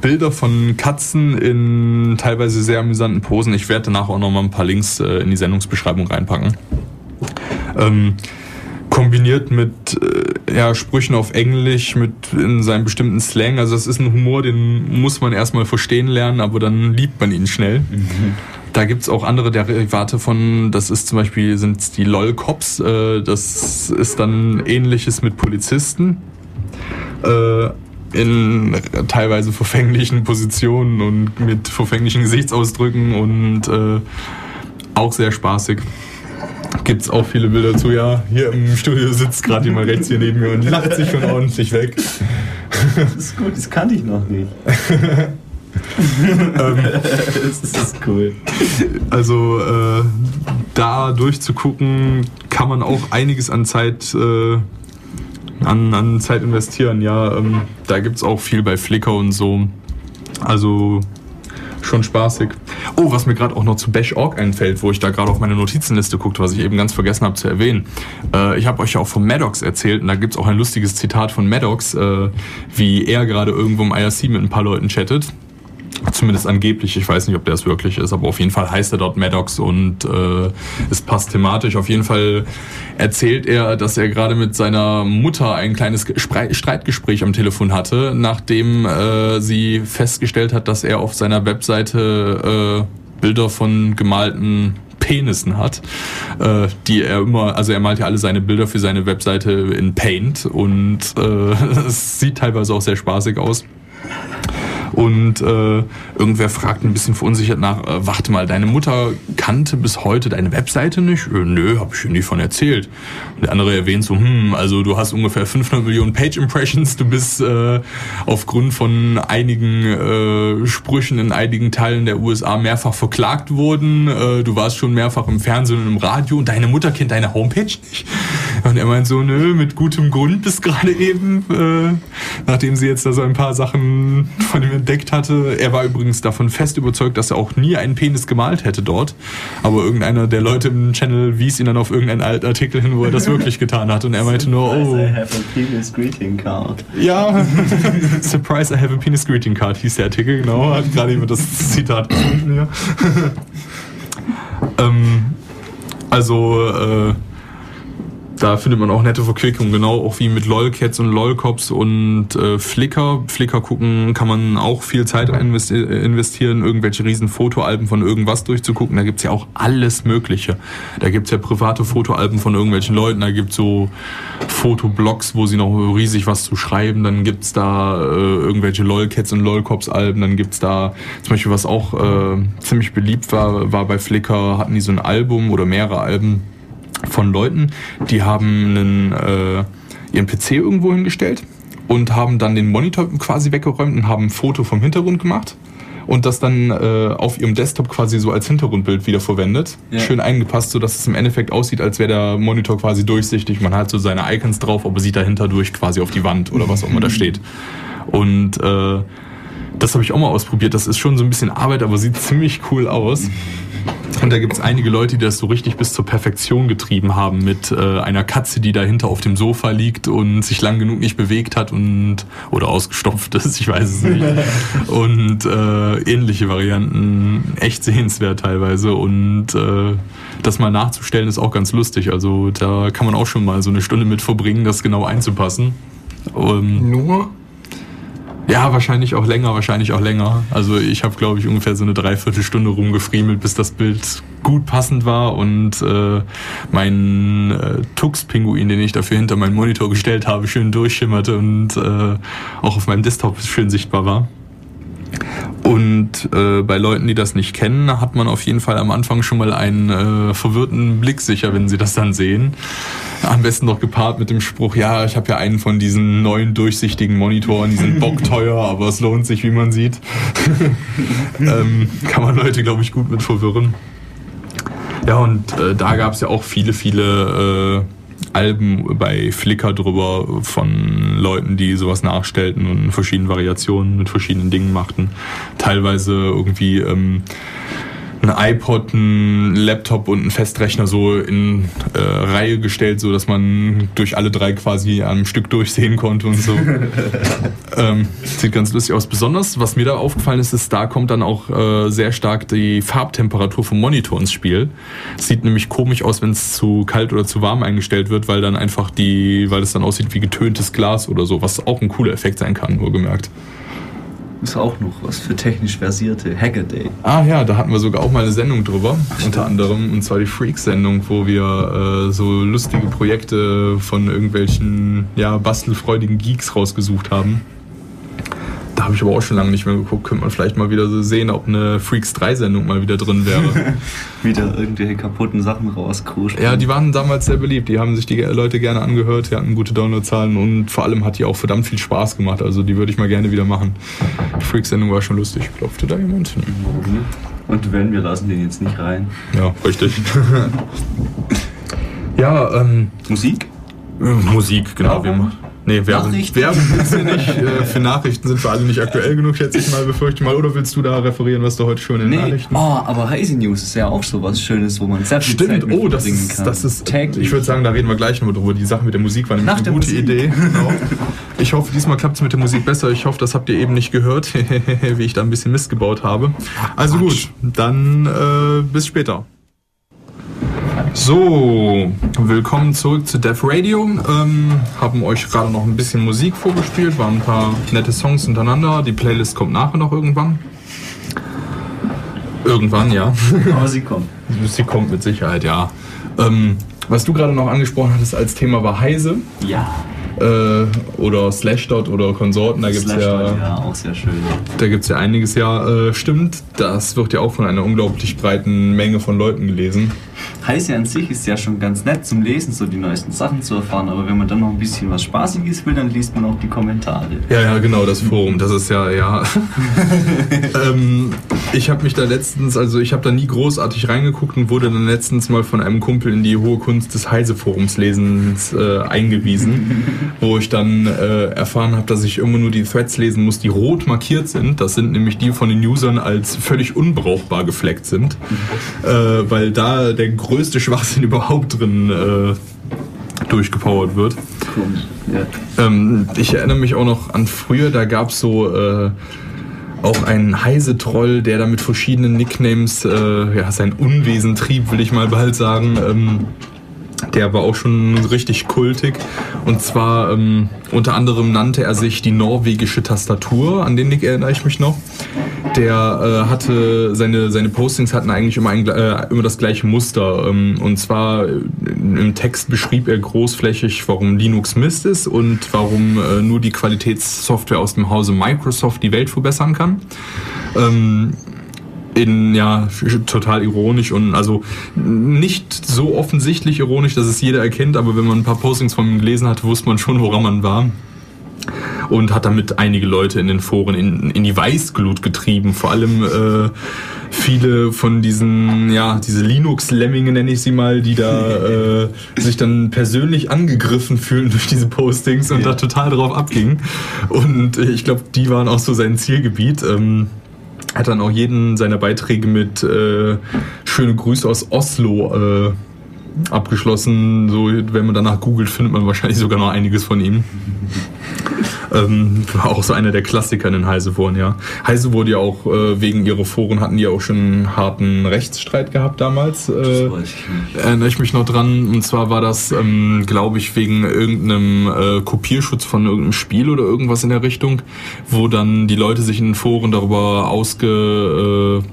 Bilder von Katzen in teilweise sehr amüsanten Posen. Ich werde danach auch noch mal ein paar Links äh, in die Sendungsbeschreibung reinpacken. Ähm, kombiniert mit äh, ja, Sprüchen auf Englisch, mit in seinem bestimmten Slang. Also das ist ein Humor, den muss man erstmal verstehen lernen, aber dann liebt man ihn schnell. Da gibt's auch andere Derivate von, das ist zum Beispiel sind die LOL-Cops, äh, das ist dann ähnliches mit Polizisten. Äh, in teilweise verfänglichen Positionen und mit verfänglichen Gesichtsausdrücken und äh, auch sehr spaßig. Gibt's auch viele Bilder zu, ja. Hier im Studio sitzt gerade jemand rechts hier neben mir und lacht sich schon ordentlich weg. Das ist gut, das kannte ich noch nicht. das ist cool. Also äh, da durchzugucken, kann man auch einiges an Zeit, äh, an, an Zeit investieren. Ja, ähm, da gibt's auch viel bei Flickr und so. Also schon spaßig. Oh, was mir gerade auch noch zu Bash.org einfällt, wo ich da gerade auf meine Notizenliste guckte, was ich eben ganz vergessen habe zu erwähnen. Äh, ich habe euch ja auch von Maddox erzählt und da gibt's auch ein lustiges Zitat von Maddox, äh, wie er gerade irgendwo im IRC mit ein paar Leuten chattet. Zumindest angeblich, ich weiß nicht, ob der es wirklich ist, aber auf jeden Fall heißt er dort Maddox und äh, es passt thematisch. Auf jeden Fall erzählt er, dass er gerade mit seiner Mutter ein kleines Gespre- Streitgespräch am Telefon hatte, nachdem äh, sie festgestellt hat, dass er auf seiner Webseite äh, Bilder von gemalten Penissen hat, äh, die er immer, also er malt ja alle seine Bilder für seine Webseite in Paint und äh, es sieht teilweise auch sehr spaßig aus. Und äh, irgendwer fragt ein bisschen verunsichert nach, äh, warte mal, deine Mutter kannte bis heute deine Webseite nicht? Äh, nö, hab ich ihr nie von erzählt. Und der andere erwähnt so, hm, also du hast ungefähr 500 Millionen Page-Impressions, du bist äh, aufgrund von einigen äh, Sprüchen in einigen Teilen der USA mehrfach verklagt worden, äh, du warst schon mehrfach im Fernsehen und im Radio und deine Mutter kennt deine Homepage nicht? Und er meint so, nö, mit gutem Grund bis gerade eben, äh, nachdem sie jetzt da so ein paar Sachen von ihm entdeckt hatte. Er war übrigens davon fest überzeugt, dass er auch nie einen Penis gemalt hätte dort. Aber irgendeiner der Leute im Channel wies ihn dann auf irgendeinen alten Artikel hin, wo er das wirklich getan hat. Und er meinte nur, oh, I have a penis greeting card. ja, Surprise, I have a penis greeting card hieß der Artikel, genau. Hat gerade eben das Zitat gefunden hier. ähm, also, äh, da findet man auch nette Verquickungen, genau auch wie mit Lolcats und Lolcops und äh, Flickr. Flickr gucken kann man auch viel Zeit investi investieren, irgendwelche riesen Fotoalben von irgendwas durchzugucken. Da gibt's ja auch alles Mögliche. Da gibt's ja private Fotoalben von irgendwelchen Leuten, da gibt's so Fotoblogs, wo sie noch riesig was zu schreiben. Dann gibt's da äh, irgendwelche Lolcats und Lolcops-Alben. Dann gibt's da zum Beispiel, was auch äh, ziemlich beliebt war, war bei Flickr, hatten die so ein Album oder mehrere Alben von Leuten, die haben einen, äh, ihren PC irgendwo hingestellt und haben dann den Monitor quasi weggeräumt und haben ein Foto vom Hintergrund gemacht und das dann äh, auf ihrem Desktop quasi so als Hintergrundbild wieder verwendet. Ja. Schön eingepasst, so dass es im Endeffekt aussieht, als wäre der Monitor quasi durchsichtig. Man hat so seine Icons drauf, aber sieht dahinter durch quasi auf die Wand oder was auch immer da steht. Und äh, das habe ich auch mal ausprobiert. Das ist schon so ein bisschen Arbeit, aber sieht ziemlich cool aus. Und da gibt es einige Leute, die das so richtig bis zur Perfektion getrieben haben mit äh, einer Katze, die dahinter auf dem Sofa liegt und sich lang genug nicht bewegt hat und oder ausgestopft ist, ich weiß es nicht. und äh, ähnliche Varianten, echt sehenswert teilweise. Und äh, das mal nachzustellen ist auch ganz lustig. Also da kann man auch schon mal so eine Stunde mit verbringen, das genau einzupassen. Ähm, Nur? Ja, wahrscheinlich auch länger, wahrscheinlich auch länger. Also ich habe, glaube ich, ungefähr so eine Dreiviertelstunde rumgefriemelt, bis das Bild gut passend war und äh, mein äh, Tux-Pinguin, den ich dafür hinter meinen Monitor gestellt habe, schön durchschimmerte und äh, auch auf meinem Desktop schön sichtbar war. Und äh, bei Leuten, die das nicht kennen, hat man auf jeden Fall am Anfang schon mal einen äh, verwirrten Blick sicher, wenn sie das dann sehen. Am besten noch gepaart mit dem Spruch, ja, ich habe ja einen von diesen neuen durchsichtigen Monitoren, die sind bockteuer, aber es lohnt sich, wie man sieht. ähm, kann man Leute, glaube ich, gut mit verwirren. Ja, und äh, da gab es ja auch viele, viele äh, Alben bei Flickr drüber von Leuten, die sowas nachstellten und in verschiedenen Variationen mit verschiedenen Dingen machten. Teilweise irgendwie ähm, ein iPod, ein Laptop und ein Festrechner so in äh, Reihe gestellt, so dass man durch alle drei quasi am Stück durchsehen konnte und so. ähm, sieht ganz lustig aus. Besonders, was mir da aufgefallen ist, ist, da kommt dann auch äh, sehr stark die Farbtemperatur vom Monitor ins Spiel. Sieht nämlich komisch aus, wenn es zu kalt oder zu warm eingestellt wird, weil dann einfach die, weil es dann aussieht wie getöntes Glas oder so, was auch ein cooler Effekt sein kann, wohlgemerkt. Ist auch noch was für technisch versierte Hackaday. Ah ja, da hatten wir sogar auch mal eine Sendung drüber, unter anderem, und zwar die Freaks-Sendung, wo wir äh, so lustige Projekte von irgendwelchen ja, bastelfreudigen Geeks rausgesucht haben. Da habe ich aber auch schon lange nicht mehr geguckt. Könnte man vielleicht mal wieder so sehen, ob eine Freaks 3-Sendung mal wieder drin wäre. Wieder irgendwelche kaputten Sachen rauskuschen. ja, die waren damals sehr beliebt. Die haben sich die Leute gerne angehört, die hatten gute Downloadzahlen und vor allem hat die auch verdammt viel Spaß gemacht. Also die würde ich mal gerne wieder machen. Die Freaks-Sendung war schon lustig. Klopfte da jemand? Mhm. Und wenn, wir lassen den jetzt nicht rein. Ja, richtig. ja, ähm, Musik? Musik, genau. Wir, Werbung? machen- nee, Werbung. Werbung willst du nicht. Äh, für Nachrichten sind wir alle nicht aktuell genug, schätze ich mal, befürchte ich mal. Oder willst du da referieren, was du heute schon in den Nee. Nachrichten Oh, aber Heise News ist ja auch so was Schönes, wo man sehr viel Zeit Stimmt, mit oh, das ist, kann. das ist, täglich. ich würde sagen, da reden wir gleich noch drüber. Die Sache mit der Musik war nämlich Nach eine gute Musik. Idee. Genau. Ich hoffe, diesmal klappt es mit der Musik besser. Ich hoffe, das habt ihr eben nicht gehört, wie ich da ein bisschen Mist gebaut habe. Also gut, dann äh, bis später. So, willkommen zurück zu Def Radio. Ähm, haben euch gerade noch ein bisschen Musik vorgespielt, waren ein paar nette Songs hintereinander. Die Playlist kommt nachher noch irgendwann. Irgendwann, ja. aber sie kommt. Sie kommt mit Sicherheit, ja. Ähm, was du gerade noch angesprochen hattest als Thema war Heise Ja. äh, oder Slashdot oder Konsorten. Da gibt es Slashdot, ja, ja, auch sehr schön. da gibt's ja einiges. Ja, äh, stimmt. Das wird ja auch von einer unglaublich breiten Menge von Leuten gelesen. Heise an sich ist ja schon ganz nett zum Lesen, so die neuesten Sachen zu erfahren, aber wenn man dann noch ein bisschen was Spaßiges will, dann liest man auch die Kommentare. Ja, ja, genau, das Forum. Das ist ja, ja. ähm, ich habe mich da letztens, also ich habe da nie großartig reingeguckt und wurde dann letztens mal von einem Kumpel in die hohe Kunst des Heise-Forums lesens äh, eingewiesen, wo ich dann äh, erfahren habe, dass ich immer nur die Threads lesen muss, die rot markiert sind. Das sind nämlich die von den Usern als völlig unbrauchbar gefleckt sind, äh, weil da der größte Schwachsinn überhaupt drin äh, durchgepowert wird. Komisch. Ja. Ähm, ich erinnere mich auch noch an früher, da gab es so äh, auch einen Heise-Troll, der da mit verschiedenen Nicknames äh, ja, sein Unwesen trieb, will ich mal bald sagen. Ähm, Der war auch schon richtig kultig. Und zwar ähm, unter anderem nannte er sich die norwegische Tastatur, an den Nick erinnere ich mich noch. Der äh, hatte seine, seine Postings hatten eigentlich immer, ein, äh, immer das gleiche Muster. Ähm, und zwar äh, im Text beschrieb er großflächig, warum Linux Mist ist und warum äh, nur die Qualitätssoftware aus dem Hause Microsoft die Welt verbessern kann. Ähm, in ja total ironisch und also nicht so offensichtlich ironisch, dass es jeder erkennt, aber wenn man ein paar Postings von ihm gelesen hat, wusste man schon, woran man war. Und hat damit einige Leute in den Foren in, in die Weißglut getrieben. Vor allem äh, viele von diesen, ja, diese Linux-Lemminge nenne ich sie mal, die da äh, sich dann persönlich angegriffen fühlen durch diese Postings und ja. da total drauf abgingen. Und äh, ich glaube, die waren auch so sein Zielgebiet. Ähm, hat dann auch jeden seiner Beiträge mit äh, schöne Grüße aus Oslo äh, abgeschlossen. So, wenn man danach googelt, findet man wahrscheinlich sogar noch einiges von ihm. Ähm, war auch so einer der Klassiker in den Heiseforen, ja. Heise wurde ja auch äh, wegen ihrer Foren hatten die auch schon einen harten Rechtsstreit gehabt damals. Äh. Erinnere ich mich noch dran. Und zwar war das, ähm, glaube ich, wegen irgendeinem äh, Kopierschutz von irgendeinem Spiel oder irgendwas in der Richtung, wo dann die Leute sich in den Foren darüber ausge äh,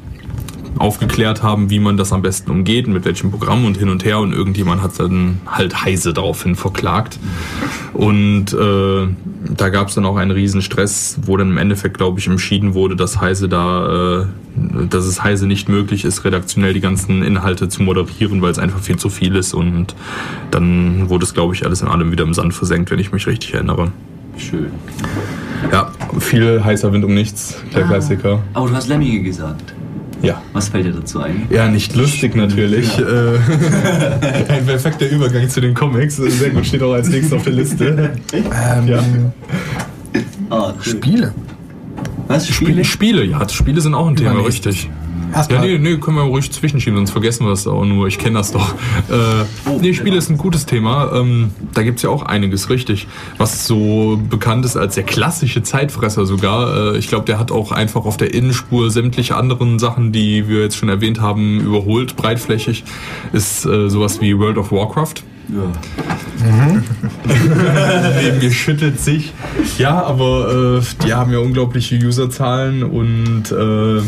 aufgeklärt haben, wie man das am besten umgeht, mit welchem Programm und hin und her. Und irgendjemand hat dann halt Heise daraufhin verklagt. Und äh, da gab es dann auch einen riesen Stress, wo dann im Endeffekt, glaube ich, entschieden wurde, dass Heise da, äh, dass es Heise nicht möglich ist, redaktionell die ganzen Inhalte zu moderieren, weil es einfach viel zu viel ist. Und dann wurde es, glaube ich, alles in allem wieder im Sand versenkt, wenn ich mich richtig erinnere. Schön. Ja, viel heißer Wind um nichts, der ah, Klassiker. Aber du hast Lemminge gesagt. Ja. Was fällt dir dazu ein? Ja, nicht lustig natürlich. Ja. Äh, ein perfekter Übergang zu den Comics. Sehr gut, steht auch als nächstes auf der Liste. Ähm, ja. Oh, cool. Spiele. Was? Spiele? Spiele, ja. Spiele sind auch ein Thema, richtig. Ja, nee, nee, können wir ruhig zwischenschieben, sonst vergessen wir es auch nur. Ich kenne das doch. Äh, oh, nee, Spiele ist ein gutes Thema. Ähm, da gibt es ja auch einiges, richtig. Was so bekannt ist als der klassische Zeitfresser sogar. Äh, ich glaube, der hat auch einfach auf der Innenspur sämtliche anderen Sachen, die wir jetzt schon erwähnt haben, überholt, breitflächig. Ist äh, sowas wie World of Warcraft. Ja. Mhm. Neben mir schüttelt sich. Ja, aber äh, die haben ja unglaubliche Userzahlen und äh,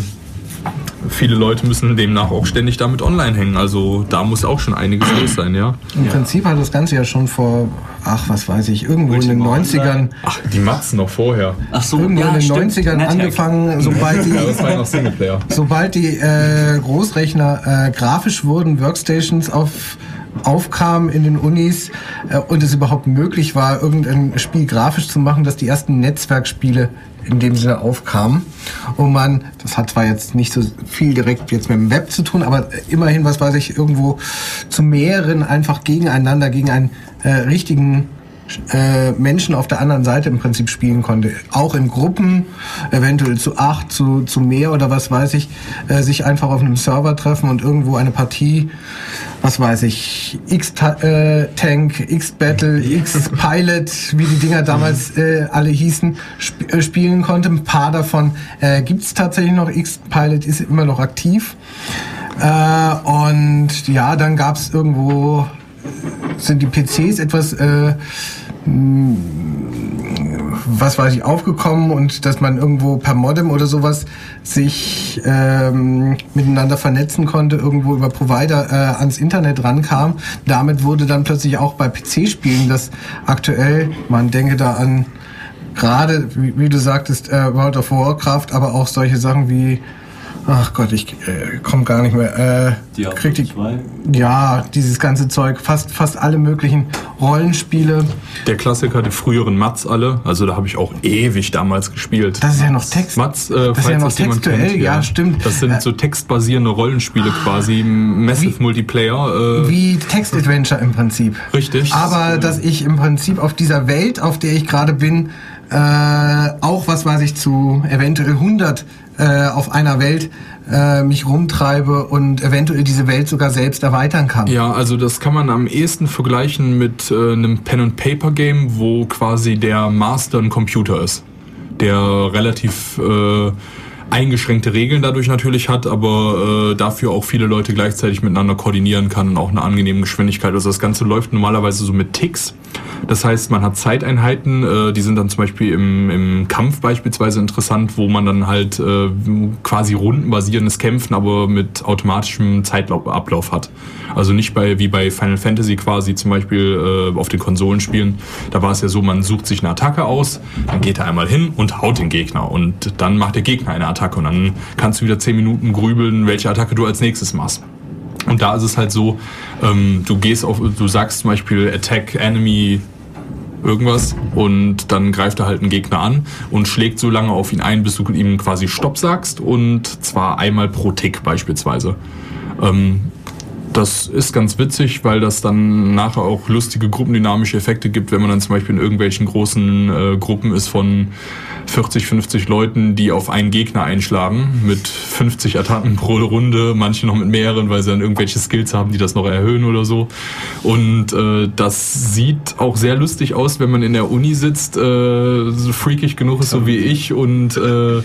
viele Leute müssen demnach auch ständig damit online hängen. Also da muss auch schon einiges los sein, ja. Im Prinzip hat das Ganze ja schon vor, ach, was weiß ich, irgendwo in den 90ern. Ach, die Matzen noch vorher. Ach so, irgendwo ja, in den stimmt. 90ern Nethack. angefangen, sobald die, ja, das war noch Singleplayer. sobald die äh, Großrechner äh, grafisch wurden, Workstations auf aufkam in den Unis äh, und es überhaupt möglich war, irgendein Spiel grafisch zu machen, dass die ersten Netzwerkspiele in dem Sinne aufkamen. Und man, das hat zwar jetzt nicht so viel direkt jetzt mit dem Web zu tun, aber immerhin, was weiß ich, irgendwo zu mehreren einfach gegeneinander, gegen einen äh, richtigen äh, Menschen auf der anderen Seite im Prinzip spielen konnte. Auch in Gruppen, eventuell zu acht, zu, zu mehr oder was weiß ich, äh, sich einfach auf einem Server treffen und irgendwo eine Partie, was weiß ich, X-Tank, äh, X-Battle, X-Pilot, wie die Dinger damals äh, alle hießen, sp äh, spielen konnte. Ein paar davon äh, gibt es tatsächlich noch. X-Pilot ist immer noch aktiv. Äh, und ja, dann gab es irgendwo sind die PCs etwas, äh, was weiß ich, aufgekommen und dass man irgendwo per Modem oder sowas sich ähm, miteinander vernetzen konnte, irgendwo über Provider äh, ans Internet rankam. Damit wurde dann plötzlich auch bei PC-Spielen das aktuell, man denke da an gerade, wie, wie du sagtest, äh, World of Warcraft, aber auch solche Sachen wie Ach Gott, ich äh, komme gar nicht mehr. Äh, Diablo krieg die, 2? Ja, dieses ganze Zeug. Fast, fast alle möglichen Rollenspiele. Der Klassiker, die früheren Mats alle. Also da habe ich auch ewig damals gespielt. Das ist ja noch Text. Mats, äh, das ist ja noch textuell, kennt, ja, ja, stimmt. Das sind so textbasierende Rollenspiele quasi, Massive wie, Multiplayer. Äh, wie Text-Adventure im Prinzip. Richtig. Aber dass ich im Prinzip auf dieser Welt, auf der ich gerade bin, äh, auch was weiß ich zu eventuell 100 äh, auf einer Welt äh, mich rumtreibe und eventuell diese Welt sogar selbst erweitern kann. Ja, also das kann man am ehesten vergleichen mit äh, einem Pen-and-Paper-Game, wo quasi der Master ein Computer ist, der relativ äh, eingeschränkte Regeln dadurch natürlich hat, aber äh, dafür auch viele Leute gleichzeitig miteinander koordinieren kann und auch eine angenehme Geschwindigkeit. Also das Ganze läuft normalerweise so mit Ticks. Das heißt, man hat Zeiteinheiten, äh, die sind dann zum Beispiel im, im Kampf beispielsweise interessant, wo man dann halt äh, quasi rundenbasierendes Kämpfen, aber mit automatischem Zeitablauf hat. Also nicht bei wie bei Final Fantasy quasi zum Beispiel äh, auf den Konsolen spielen. Da war es ja so, man sucht sich eine Attacke aus, dann geht er einmal hin und haut den Gegner und dann macht der Gegner eine Attacke und dann kannst du wieder 10 Minuten grübeln, welche Attacke du als nächstes machst. Und da ist es halt so, ähm, du gehst auf, du sagst zum Beispiel Attack Enemy irgendwas und dann greift er halt einen Gegner an und schlägt so lange auf ihn ein, bis du ihm quasi Stopp sagst und zwar einmal pro Tick beispielsweise. Ähm, das ist ganz witzig, weil das dann nachher auch lustige gruppendynamische Effekte gibt, wenn man dann zum Beispiel in irgendwelchen großen äh, Gruppen ist von 40, 50 Leuten, die auf einen Gegner einschlagen, mit 50 Attacken pro Runde, manche noch mit mehreren, weil sie dann irgendwelche Skills haben, die das noch erhöhen oder so. Und äh, das sieht auch sehr lustig aus, wenn man in der Uni sitzt, äh, so freakig genug ist, so wie ich, und äh,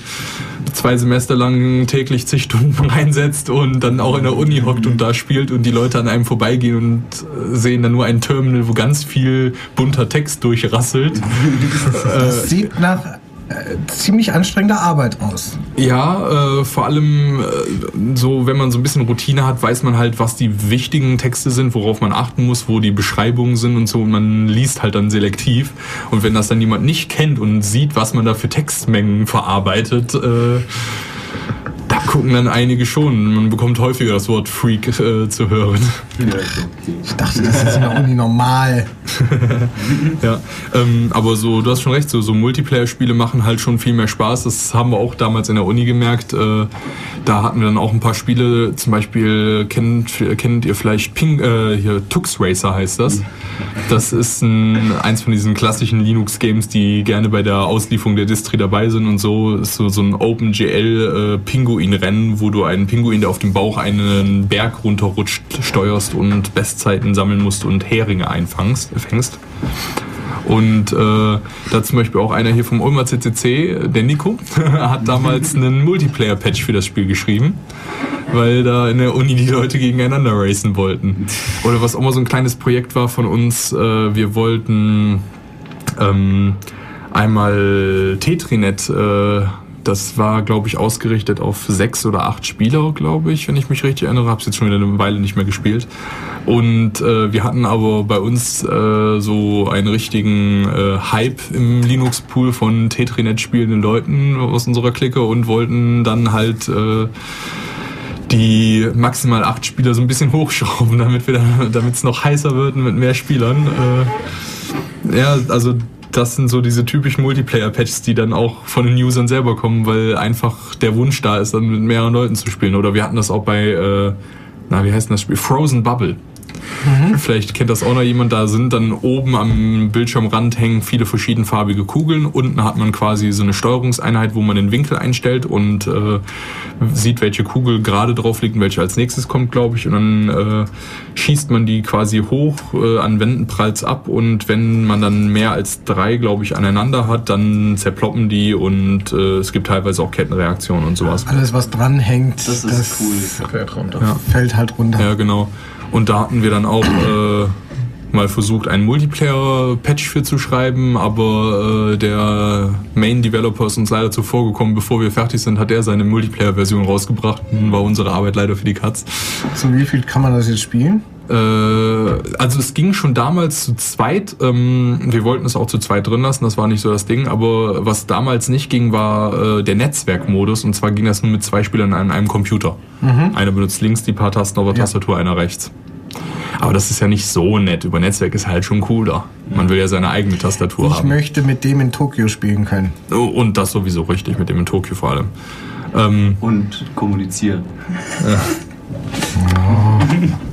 zwei Semester lang täglich zig Stunden reinsetzt und dann auch in der Uni hockt und da spielt und die Leute an einem vorbeigehen und äh, sehen dann nur ein Terminal, wo ganz viel bunter Text durchrasselt. Das sieht nach äh, ziemlich anstrengender Arbeit aus. Ja, äh, vor allem äh, so, wenn man so ein bisschen Routine hat, weiß man halt, was die wichtigen Texte sind, worauf man achten muss, wo die Beschreibungen sind und so. Und man liest halt dann selektiv. Und wenn das dann jemand nicht kennt und sieht, was man da für Textmengen verarbeitet, äh, da gucken dann einige schon. Man bekommt häufiger das Wort Freak äh, zu hören. Ich dachte, das ist in der Uni normal. ja, ähm, aber so, du hast schon recht, so, so Multiplayer-Spiele machen halt schon viel mehr Spaß. Das haben wir auch damals in der Uni gemerkt. Äh, da hatten wir dann auch ein paar Spiele, zum Beispiel kennt, kennt ihr vielleicht Ping, äh, hier Tux Racer heißt das. Das ist ein, eins von diesen klassischen Linux-Games, die gerne bei der Auslieferung der Distri dabei sind und so. Ist so, so ein OpenGL äh, Pinguin-Rennen, wo du einen Pinguin, der auf dem Bauch einen Berg runterrutscht, steuerst und Bestzeiten sammeln musst und Heringe einfangst, fängst. Und äh, da zum Beispiel auch einer hier vom Ulmer CCC, der Nico, hat damals einen Multiplayer-Patch für das Spiel geschrieben, weil da in der Uni die Leute gegeneinander racen wollten. Oder was auch mal so ein kleines Projekt war von uns, äh, wir wollten ähm, einmal Tetrinet äh, das war, glaube ich, ausgerichtet auf sechs oder acht Spieler, glaube ich, wenn ich mich richtig erinnere. Habe es jetzt schon wieder eine Weile nicht mehr gespielt. Und äh, wir hatten aber bei uns äh, so einen richtigen äh, Hype im Linux-Pool von Tetrinet spielenden Leuten aus unserer Clique und wollten dann halt äh, die maximal acht Spieler so ein bisschen hochschrauben, damit es noch heißer wird mit mehr Spielern. Äh, ja, also das sind so diese typischen Multiplayer-Patches, die dann auch von den Usern selber kommen, weil einfach der Wunsch da ist, dann mit mehreren Leuten zu spielen. Oder wir hatten das auch bei, äh, na, wie heißt denn das Spiel? Frozen Bubble. Mhm. Vielleicht kennt das auch noch jemand. Da sind dann oben am Bildschirmrand hängen viele verschiedenfarbige Kugeln. Unten hat man quasi so eine Steuerungseinheit, wo man den Winkel einstellt und äh, sieht, welche Kugel gerade drauf liegt und welche als nächstes kommt, glaube ich. Und dann äh, schießt man die quasi hoch, äh, an Wänden prallt's ab. Und wenn man dann mehr als drei, glaube ich, aneinander hat, dann zerploppen die und äh, es gibt teilweise auch Kettenreaktionen und sowas. Alles, was dranhängt, Das ist das cool. Fährt runter. Ja. fällt halt runter. Ja, genau. Und da hatten wir dann auch äh, mal versucht, einen Multiplayer-Patch für zu schreiben, aber äh, der Main-Developer ist uns leider zuvor gekommen. Bevor wir fertig sind, hat er seine Multiplayer-Version rausgebracht. Nun war unsere Arbeit leider für die Katz. So wie viel kann man das jetzt spielen? Äh, also es ging schon damals zu zweit. Ähm, wir wollten es auch zu zweit drin lassen, das war nicht so das Ding. Aber was damals nicht ging, war äh, der Netzwerkmodus. Und zwar ging das nur mit zwei Spielern an einem Computer. Einer benutzt links die paar Tasten auf der Ja. Tastatur, einer rechts. Aber das ist ja nicht so nett. Über Netzwerk ist halt schon cooler. Man will ja seine eigene Tastatur Ich haben. möchte mit dem in Tokio spielen können. Oh, Und das sowieso richtig, mit dem in Tokio vor allem. Ähm, Und kommunizieren. Ja,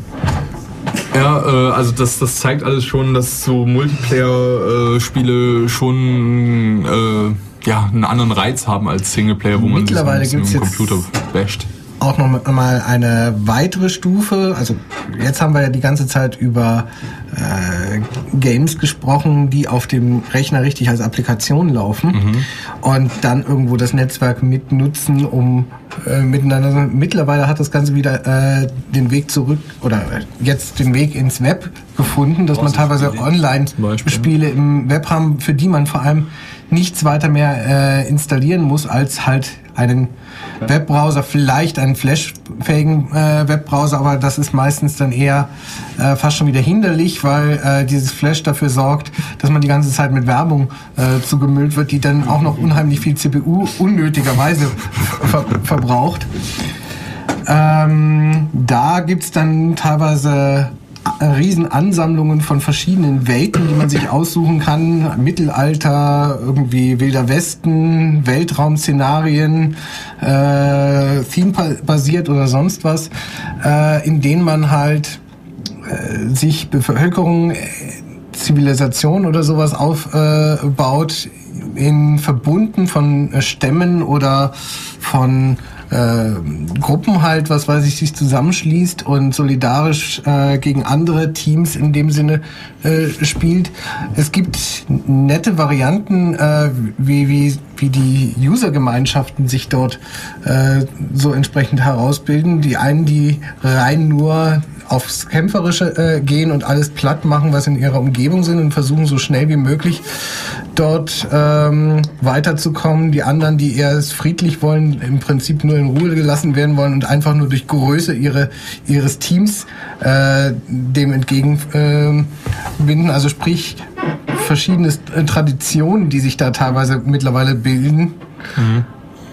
äh, also das, das zeigt alles schon, dass so Multiplayer-Spiele schon äh, ja, einen anderen Reiz haben als Singleplayer, wo man sich Mittlerweile bisschen gibt's Computer basht. Auch noch mal eine weitere Stufe. Also jetzt haben wir ja die ganze Zeit über äh, äh, Games gesprochen, die auf dem Rechner richtig als Applikation laufen und dann irgendwo das Netzwerk mitnutzen, um äh, miteinander. Mittlerweile hat das Ganze wieder äh, den Weg zurück oder jetzt den Weg ins Web gefunden, dass man teilweise. Online-Spiele im Web haben, für die man vor allem nichts weiter mehr äh, installieren muss, als halt einen Webbrowser, vielleicht einen flashfähigen äh, Webbrowser, aber das ist meistens dann eher äh, fast schon wieder hinderlich, weil äh, dieses Flash dafür sorgt, dass man die ganze Zeit mit Werbung äh, zugemüllt wird, die dann auch noch unheimlich viel CPU unnötigerweise ver verbraucht. Ähm, da gibt's dann teilweise Riesenansammlungen von verschiedenen Welten, die man sich aussuchen kann. Mittelalter, irgendwie Wilder Westen, Weltraum-Szenarien, äh, Theme-basiert oder sonst was, äh, in denen man halt äh, sich Bevölkerung, äh, Zivilisation oder sowas aufbaut, in Verbunden von äh, Stämmen oder von äh, Gruppen halt, was weiß ich, sich zusammenschließt und solidarisch äh, gegen andere Teams in dem Sinne äh, spielt. Es gibt nette Varianten, äh, wie, wie, wie die User-Gemeinschaften sich dort äh, so entsprechend herausbilden. Die einen, die rein nur aufs Kämpferische äh, gehen und alles platt machen, was in ihrer Umgebung sind und versuchen so schnell wie möglich dort ähm, weiterzukommen. Die anderen, die eher es friedlich wollen, im Prinzip nur in Ruhe gelassen werden wollen und einfach nur durch Größe ihre, ihres Teams äh, dem entgegenbinden. Äh, binden. also sprich verschiedene äh, Traditionen, die sich da teilweise mittlerweile bilden.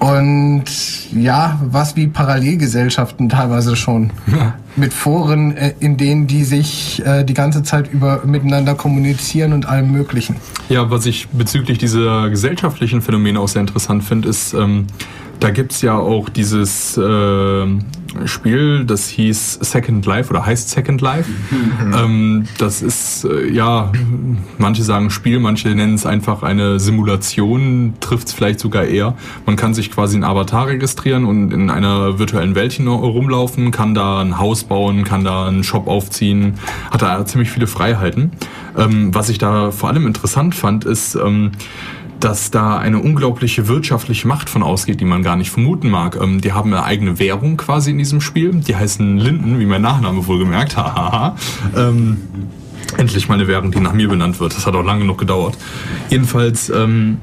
Und ja, was wie Parallelgesellschaften teilweise schon. Mit Foren, äh, in denen die sich äh, die ganze Zeit über miteinander kommunizieren und allem Möglichen. Ja, was ich bezüglich dieser gesellschaftlichen Phänomene auch sehr interessant finde, ist, ähm, da gibt's ja auch dieses äh, Spiel, das hieß Second Life oder heißt Second Life. ähm, das ist, äh, ja, manche sagen Spiel, manche nennen es einfach eine Simulation, trifft's vielleicht sogar eher. Man kann sich quasi ein Avatar registrieren und in einer virtuellen Welt hin rumlaufen, kann da ein Haus bauen, kann da einen Shop aufziehen, hat da ziemlich viele Freiheiten. Ähm, was ich da vor allem interessant fand, ist, ähm, dass da eine unglaubliche wirtschaftliche Macht von ausgeht, die man gar nicht vermuten mag. Ähm, die haben eine eigene Währung quasi in diesem Spiel. Die heißen Linden, wie mein Nachname wohl gemerkt. Hahaha. ähm, endlich mal eine Währung, die nach mir benannt wird. Das hat auch lange genug gedauert. Jedenfalls ähm,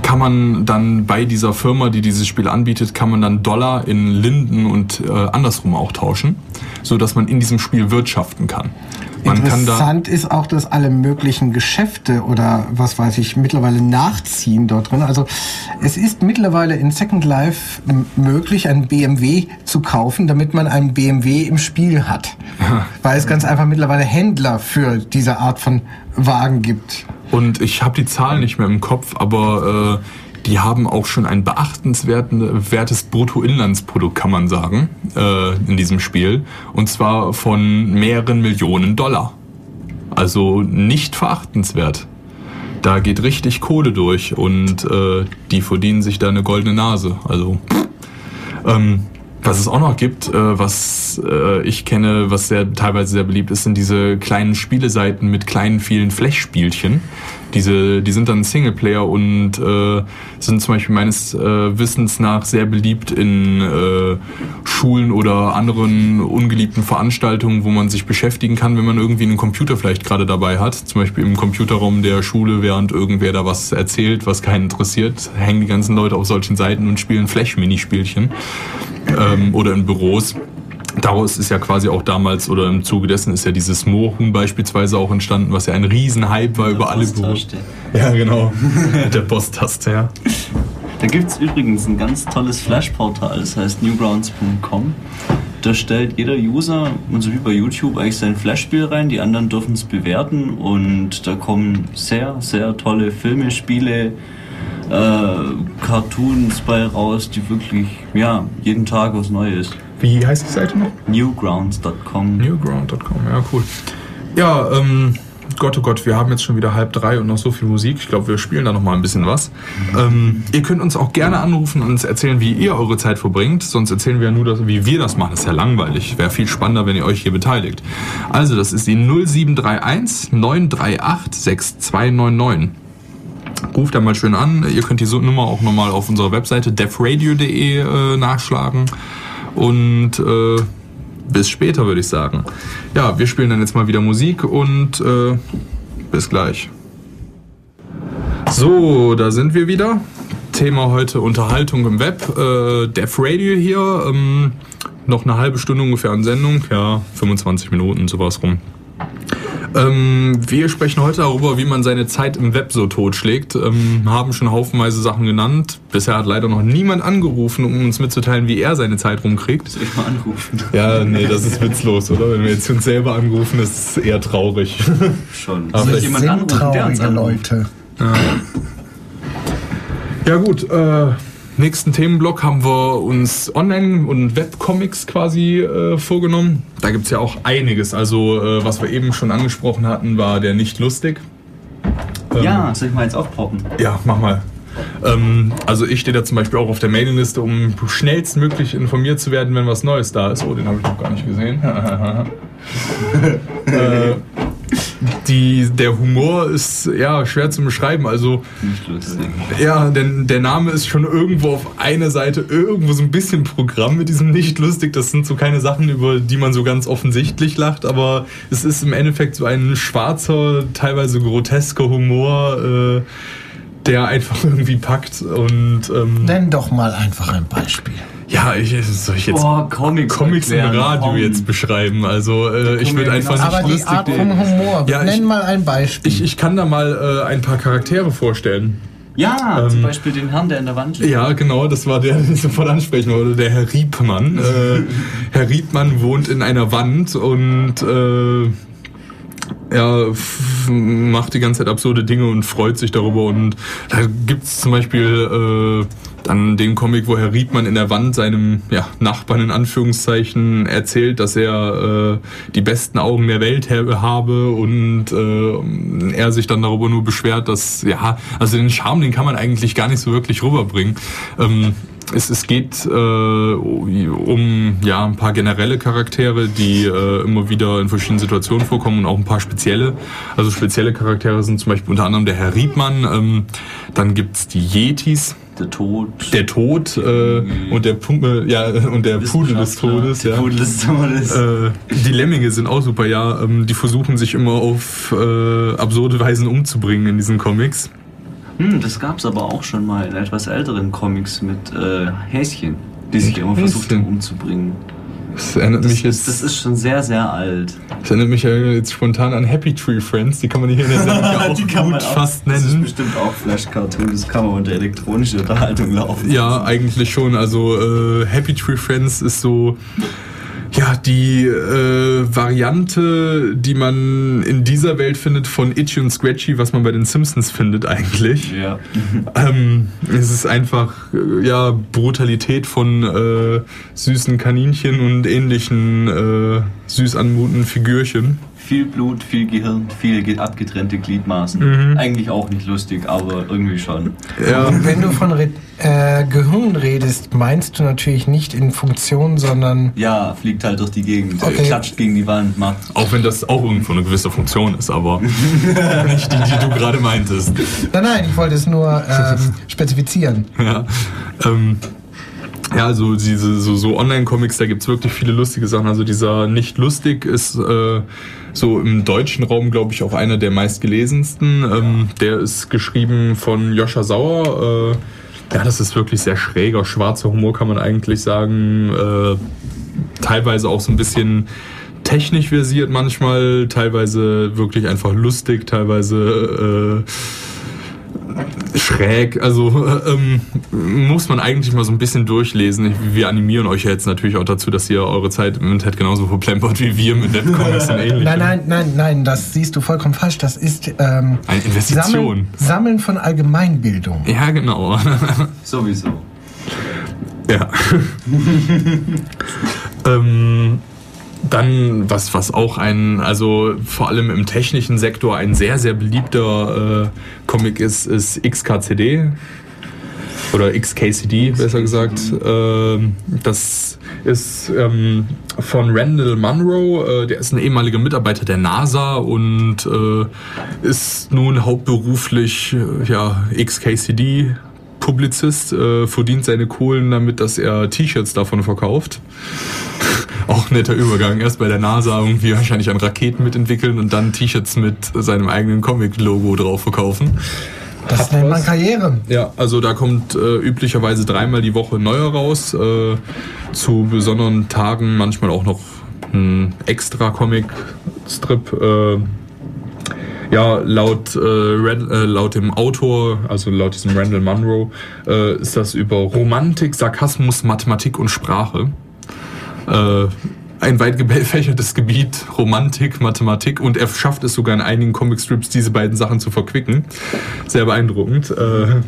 kann man dann bei dieser Firma, die dieses Spiel anbietet, kann man dann Dollar in Linden und äh, andersrum auch tauschen, so dass man in diesem Spiel wirtschaften kann. Man Interessant ist auch, dass alle möglichen Geschäfte oder was weiß ich mittlerweile nachziehen dort drin. Also es ist mittlerweile in Second Life möglich, einen BMW zu kaufen, damit man einen BMW im Spiel hat. Weil es ganz einfach mittlerweile Händler für diese Art von Wagen gibt. Und ich habe die Zahlen nicht mehr im Kopf, aber äh, die haben auch schon ein beachtenswertes Bruttoinlandsprodukt, kann man sagen, äh, in diesem Spiel. Und zwar von mehreren Millionen Dollar. Also nicht verachtenswert. Da geht richtig Kohle durch und äh, die verdienen sich da eine goldene Nase. Also ähm, was es auch noch gibt, äh, was äh, ich kenne, was sehr teilweise sehr beliebt ist, sind diese kleinen Spieleseiten mit kleinen vielen Flashspielchen. Diese, die sind dann Singleplayer und äh, sind zum Beispiel meines äh, Wissens nach sehr beliebt in äh, Schulen oder anderen ungeliebten Veranstaltungen, wo man sich beschäftigen kann, wenn man irgendwie einen Computer vielleicht gerade dabei hat. Zum Beispiel im Computerraum der Schule, während irgendwer da was erzählt, was keinen interessiert, hängen die ganzen Leute auf solchen Seiten und spielen Flash-Minispielchen ähm, oder in Büros. Daraus ist ja quasi auch damals oder im Zuge dessen ist ja dieses Moorhuhn beispielsweise auch entstanden, was ja ein Riesenhype war über alle. Posttaste. Ja, genau. Mit der Posttaste, ja. Da gibt es übrigens ein ganz tolles Flash-Portal, das heißt newgrounds.com. Da stellt jeder User, und so wie bei YouTube, eigentlich sein Flash-Spiel rein, die anderen dürfen es bewerten und da kommen sehr, sehr tolle Filme, Spiele, äh, Cartoons bei raus, die wirklich, ja, jeden Tag was Neues. Wie heißt die Seite noch? Newgrounds.com. Newground.com, ja, cool. Ja, ähm, Gott, oh Gott, wir haben jetzt schon wieder halb drei und noch so viel Musik. Ich glaube, wir spielen da noch mal ein bisschen was. Ähm, ihr könnt uns auch gerne anrufen und uns erzählen, wie ihr eure Zeit verbringt. Sonst erzählen wir ja nur, dass, wie wir das machen. Das ist ja langweilig. Wäre viel spannender, wenn ihr euch hier beteiligt. Also, das ist die 0731 938 6299. Ruft da mal schön an. Ihr könnt die so- Nummer auch nochmal auf unserer Webseite defradio.de äh, nachschlagen. Und äh, bis später, würde ich sagen. Ja, wir spielen dann jetzt mal wieder Musik und äh, bis gleich. So, da sind wir wieder. Thema heute Unterhaltung im Web. Äh, Def Radio hier. Ähm, noch eine halbe Stunde ungefähr an Sendung. Ja, 25 Minuten, sowas rum. Ähm, wir sprechen heute darüber, wie man seine Zeit im Web so totschlägt. Ähm, haben schon haufenweise Sachen genannt. Bisher hat leider noch niemand angerufen, um uns mitzuteilen, wie er seine Zeit rumkriegt. Soll ich mal anrufen? Ja, nee, das ist witzlos, oder? Wenn wir jetzt uns selber anrufen, ist es eher traurig. Schon. Aber Soll ich jemand sind anrufen, der uns traurige anruft? Leute. Ja gut, äh, nächsten Themenblock haben wir uns Online- und Webcomics quasi äh, vorgenommen. Da gibt's ja auch einiges. Also äh, was wir eben schon angesprochen hatten, war der nicht lustig. Ähm, Ja, soll ich mal jetzt aufpoppen? Ja, mach mal. Ähm, also ich stehe da zum Beispiel auch auf der Mailingliste, um schnellstmöglich informiert zu werden, wenn was Neues da ist. Oh, den habe ich noch gar nicht gesehen. äh, die, der Humor ist ja schwer zu beschreiben. Also Nicht lustig. ja, denn der Name ist schon irgendwo auf einer Seite irgendwo so ein bisschen Programm mit diesem nicht lustig. Das sind so keine Sachen, über die man so ganz offensichtlich lacht, aber es ist im Endeffekt so ein schwarzer, teilweise grotesker Humor, äh, der einfach irgendwie packt und ähm, Nenn doch mal einfach ein Beispiel. ja, ich soll ich jetzt Boah, Comics, Comics im Radio komm. jetzt beschreiben. Also äh, ich würde einfach nicht Aber die lustig. Art vom Humor. Ja, Nenn ich- mal ein Beispiel. ich, ich kann da mal äh, ein paar Charaktere vorstellen. Ja, Ähm, zum Beispiel den Herrn, der in der Wand liegt. Ja, genau, das war der, den ich sofort ansprechen wollte, der Herr Riebmann. äh, Herr Riebmann wohnt in einer Wand und äh, er macht die ganze Zeit absurde Dinge und freut sich darüber. Und da gibt's zum Beispiel äh, dann den Comic, wo Herr Riebmann in der Wand seinem ja, Nachbarn in Anführungszeichen erzählt, dass er äh, die besten Augen der Welt habe und äh, er sich dann darüber nur beschwert, dass, ja, also den Charme, den kann man eigentlich gar nicht so wirklich rüberbringen. Ähm, es, es geht äh, um ja, ein paar generelle Charaktere, die äh, immer wieder in verschiedenen Situationen vorkommen und auch ein paar spezielle. Also spezielle Charaktere sind zum Beispiel unter anderem der Herr Riebmann, ähm, dann gibt's die Yetis, Der Tod. der Tod äh, und der Pumpe, ja, und der Pudel des Todes. Ja. Pudel des Todes. Äh, die Lemminge sind auch super, ja. Ähm, die versuchen sich immer auf äh, absurde Weisen umzubringen in diesen Comics. Hm, das gab's aber auch schon mal in etwas älteren Comics mit äh, Häschen, die sich immer versucht haben umzubringen. Das erinnert Das, mich jetzt. das ist schon sehr, sehr alt. Das erinnert mich jetzt spontan an Happy Tree Friends. Die kann man hier in der Sendung auch Die kann man gut auch- fast Das ist nennen. bestimmt auch Flash Cartoon, das kann man unter elektronische Unterhaltung laufen. Ja, eigentlich schon. Also äh, Happy Tree Friends ist so ja die äh, Variante, die man in dieser Welt findet von Itchy und Scratchy, was man bei den Simpsons findet eigentlich. Ja. Ähm, es ist einfach äh, ja Brutalität von äh, süßen Kaninchen und ähnlichen äh, süß anmutenden Figürchen. Viel Blut, viel Gehirn, viel ge- abgetrennte Gliedmaßen. Mhm. Eigentlich auch nicht lustig, aber irgendwie schon. Ja. Und wenn du von Re äh, Gehirn redest, meinst du natürlich nicht in Funktion, sondern Ja, fliegt halt durch die Gegend, äh, Okay. klatscht gegen die Wand, macht. Auch wenn das auch irgendwo eine gewisse Funktion ist, aber nicht die, die du gerade meintest. Nein, nein, ich wollte es nur ähm, spezifizieren. Ja, ähm, ja also diese so, so Online-Comics, da gibt's wirklich viele lustige Sachen. Also dieser nicht lustig ist äh, so im deutschen Raum, glaube ich, auch einer der meistgelesensten. Ähm, der ist geschrieben von Joscha Sauer. Äh, ja, das ist wirklich sehr schräger, schwarzer Humor, kann man eigentlich sagen. Äh, teilweise auch so ein bisschen technisch versiert manchmal, teilweise wirklich einfach lustig, teilweise äh, schräg. Also äh, ähm, muss man eigentlich mal so ein bisschen durchlesen. Wir animieren euch ja jetzt natürlich auch dazu, dass ihr eure Zeit im Internet genauso verplempert wie wir mit Webcomics und ähnlichem. Nein, nein, nein, nein, das siehst du vollkommen falsch. Das ist ähm, Eine Investition. Sammeln, Sammeln von Allgemeinbildung. Ja, genau. Sowieso. Ja. ähm, Dann, was, was auch ein, also vor allem im technischen Sektor ein sehr, sehr beliebter äh, Comic ist, ist XKCD oder XKCD besser gesagt. Ähm, das ist ähm, von Randall Munro, äh, der ist ein ehemaliger Mitarbeiter der NASA und äh, ist nun hauptberuflich äh, ja, XKCD. Publizist äh, verdient seine Kohlen damit, dass er T-Shirts davon verkauft. Auch netter Übergang. Erst bei der NASA irgendwie wahrscheinlich an Raketen mitentwickeln und dann T-Shirts mit seinem eigenen Comic-Logo drauf verkaufen. Das Hat nennt man. Karriere. Ja, also da kommt äh, üblicherweise dreimal die Woche neuer raus. Äh, zu besonderen Tagen manchmal auch noch ein extra Comic-Strip. Äh, ja, laut, äh, Red, äh, laut dem Autor, also laut diesem Randall Munro, äh, ist das über Romantik, Sarkasmus, Mathematik und Sprache. Äh, ein weit gefächertes Gebiet, Romantik, Mathematik und er schafft es sogar in einigen Comicstrips, diese beiden Sachen zu verquicken. Sehr beeindruckend. Äh,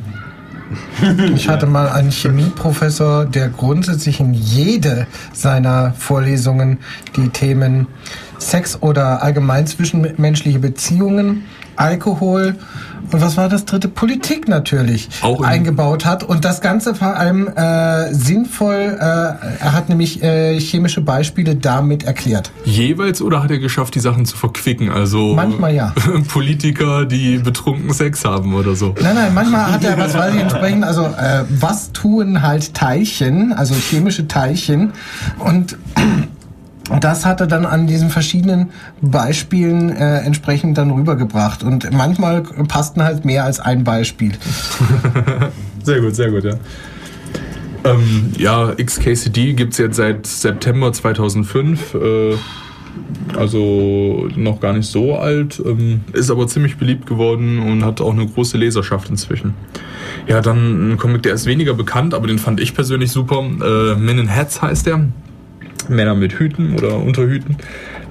Ich hatte mal einen Chemieprofessor, der grundsätzlich in jede seiner Vorlesungen die Themen Sex oder allgemein zwischenmenschliche Beziehungen, Alkohol und was war das dritte? Politik natürlich Auch in- eingebaut hat und das Ganze vor allem äh, sinnvoll, äh, er hat nämlich äh, chemische Beispiele damit erklärt. Jeweils oder hat er geschafft, die Sachen zu verquicken? Also Manchmal ja. Politiker, die betrunken Sex haben oder so. Nein, nein, manchmal hat er, was weiß ich entsprechend, also äh, was tun halt Teilchen, also chemische Teilchen und das hat er dann an diesen verschiedenen Beispielen äh, entsprechend dann rübergebracht und manchmal passten halt mehr als ein Beispiel. Sehr gut, sehr gut, ja. Ähm, ja, XKCD gibt es jetzt seit September 2005. Äh, also noch gar nicht so alt. Ähm, ist aber ziemlich beliebt geworden und hat auch eine große Leserschaft inzwischen. Ja, dann ein Comic, der ist weniger bekannt, aber den fand ich persönlich super. Äh, Men in Hats heißt der. Männer mit Hüten oder Unterhüten.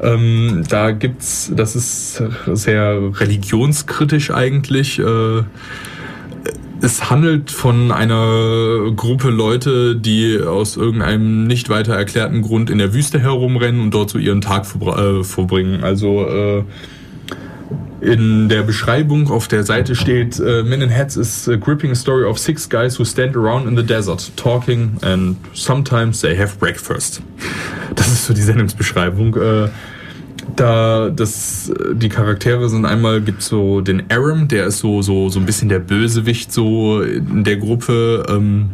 Ähm, da gibt's, das ist sehr religionskritisch eigentlich. Äh, es handelt von einer Gruppe Leute, die aus irgendeinem nicht weiter erklärten Grund in der Wüste herumrennen und dort so ihren Tag verbra- äh, verbringen. Also äh, in der Beschreibung auf der Seite steht, äh, Men in Hats is a gripping story of six guys who stand around in the desert, talking and sometimes they have breakfast. Das ist so die Sendungsbeschreibung. Äh, da das die Charaktere sind einmal gibt's so den Aram, der ist so so so ein bisschen der Bösewicht so in der Gruppe. Ähm,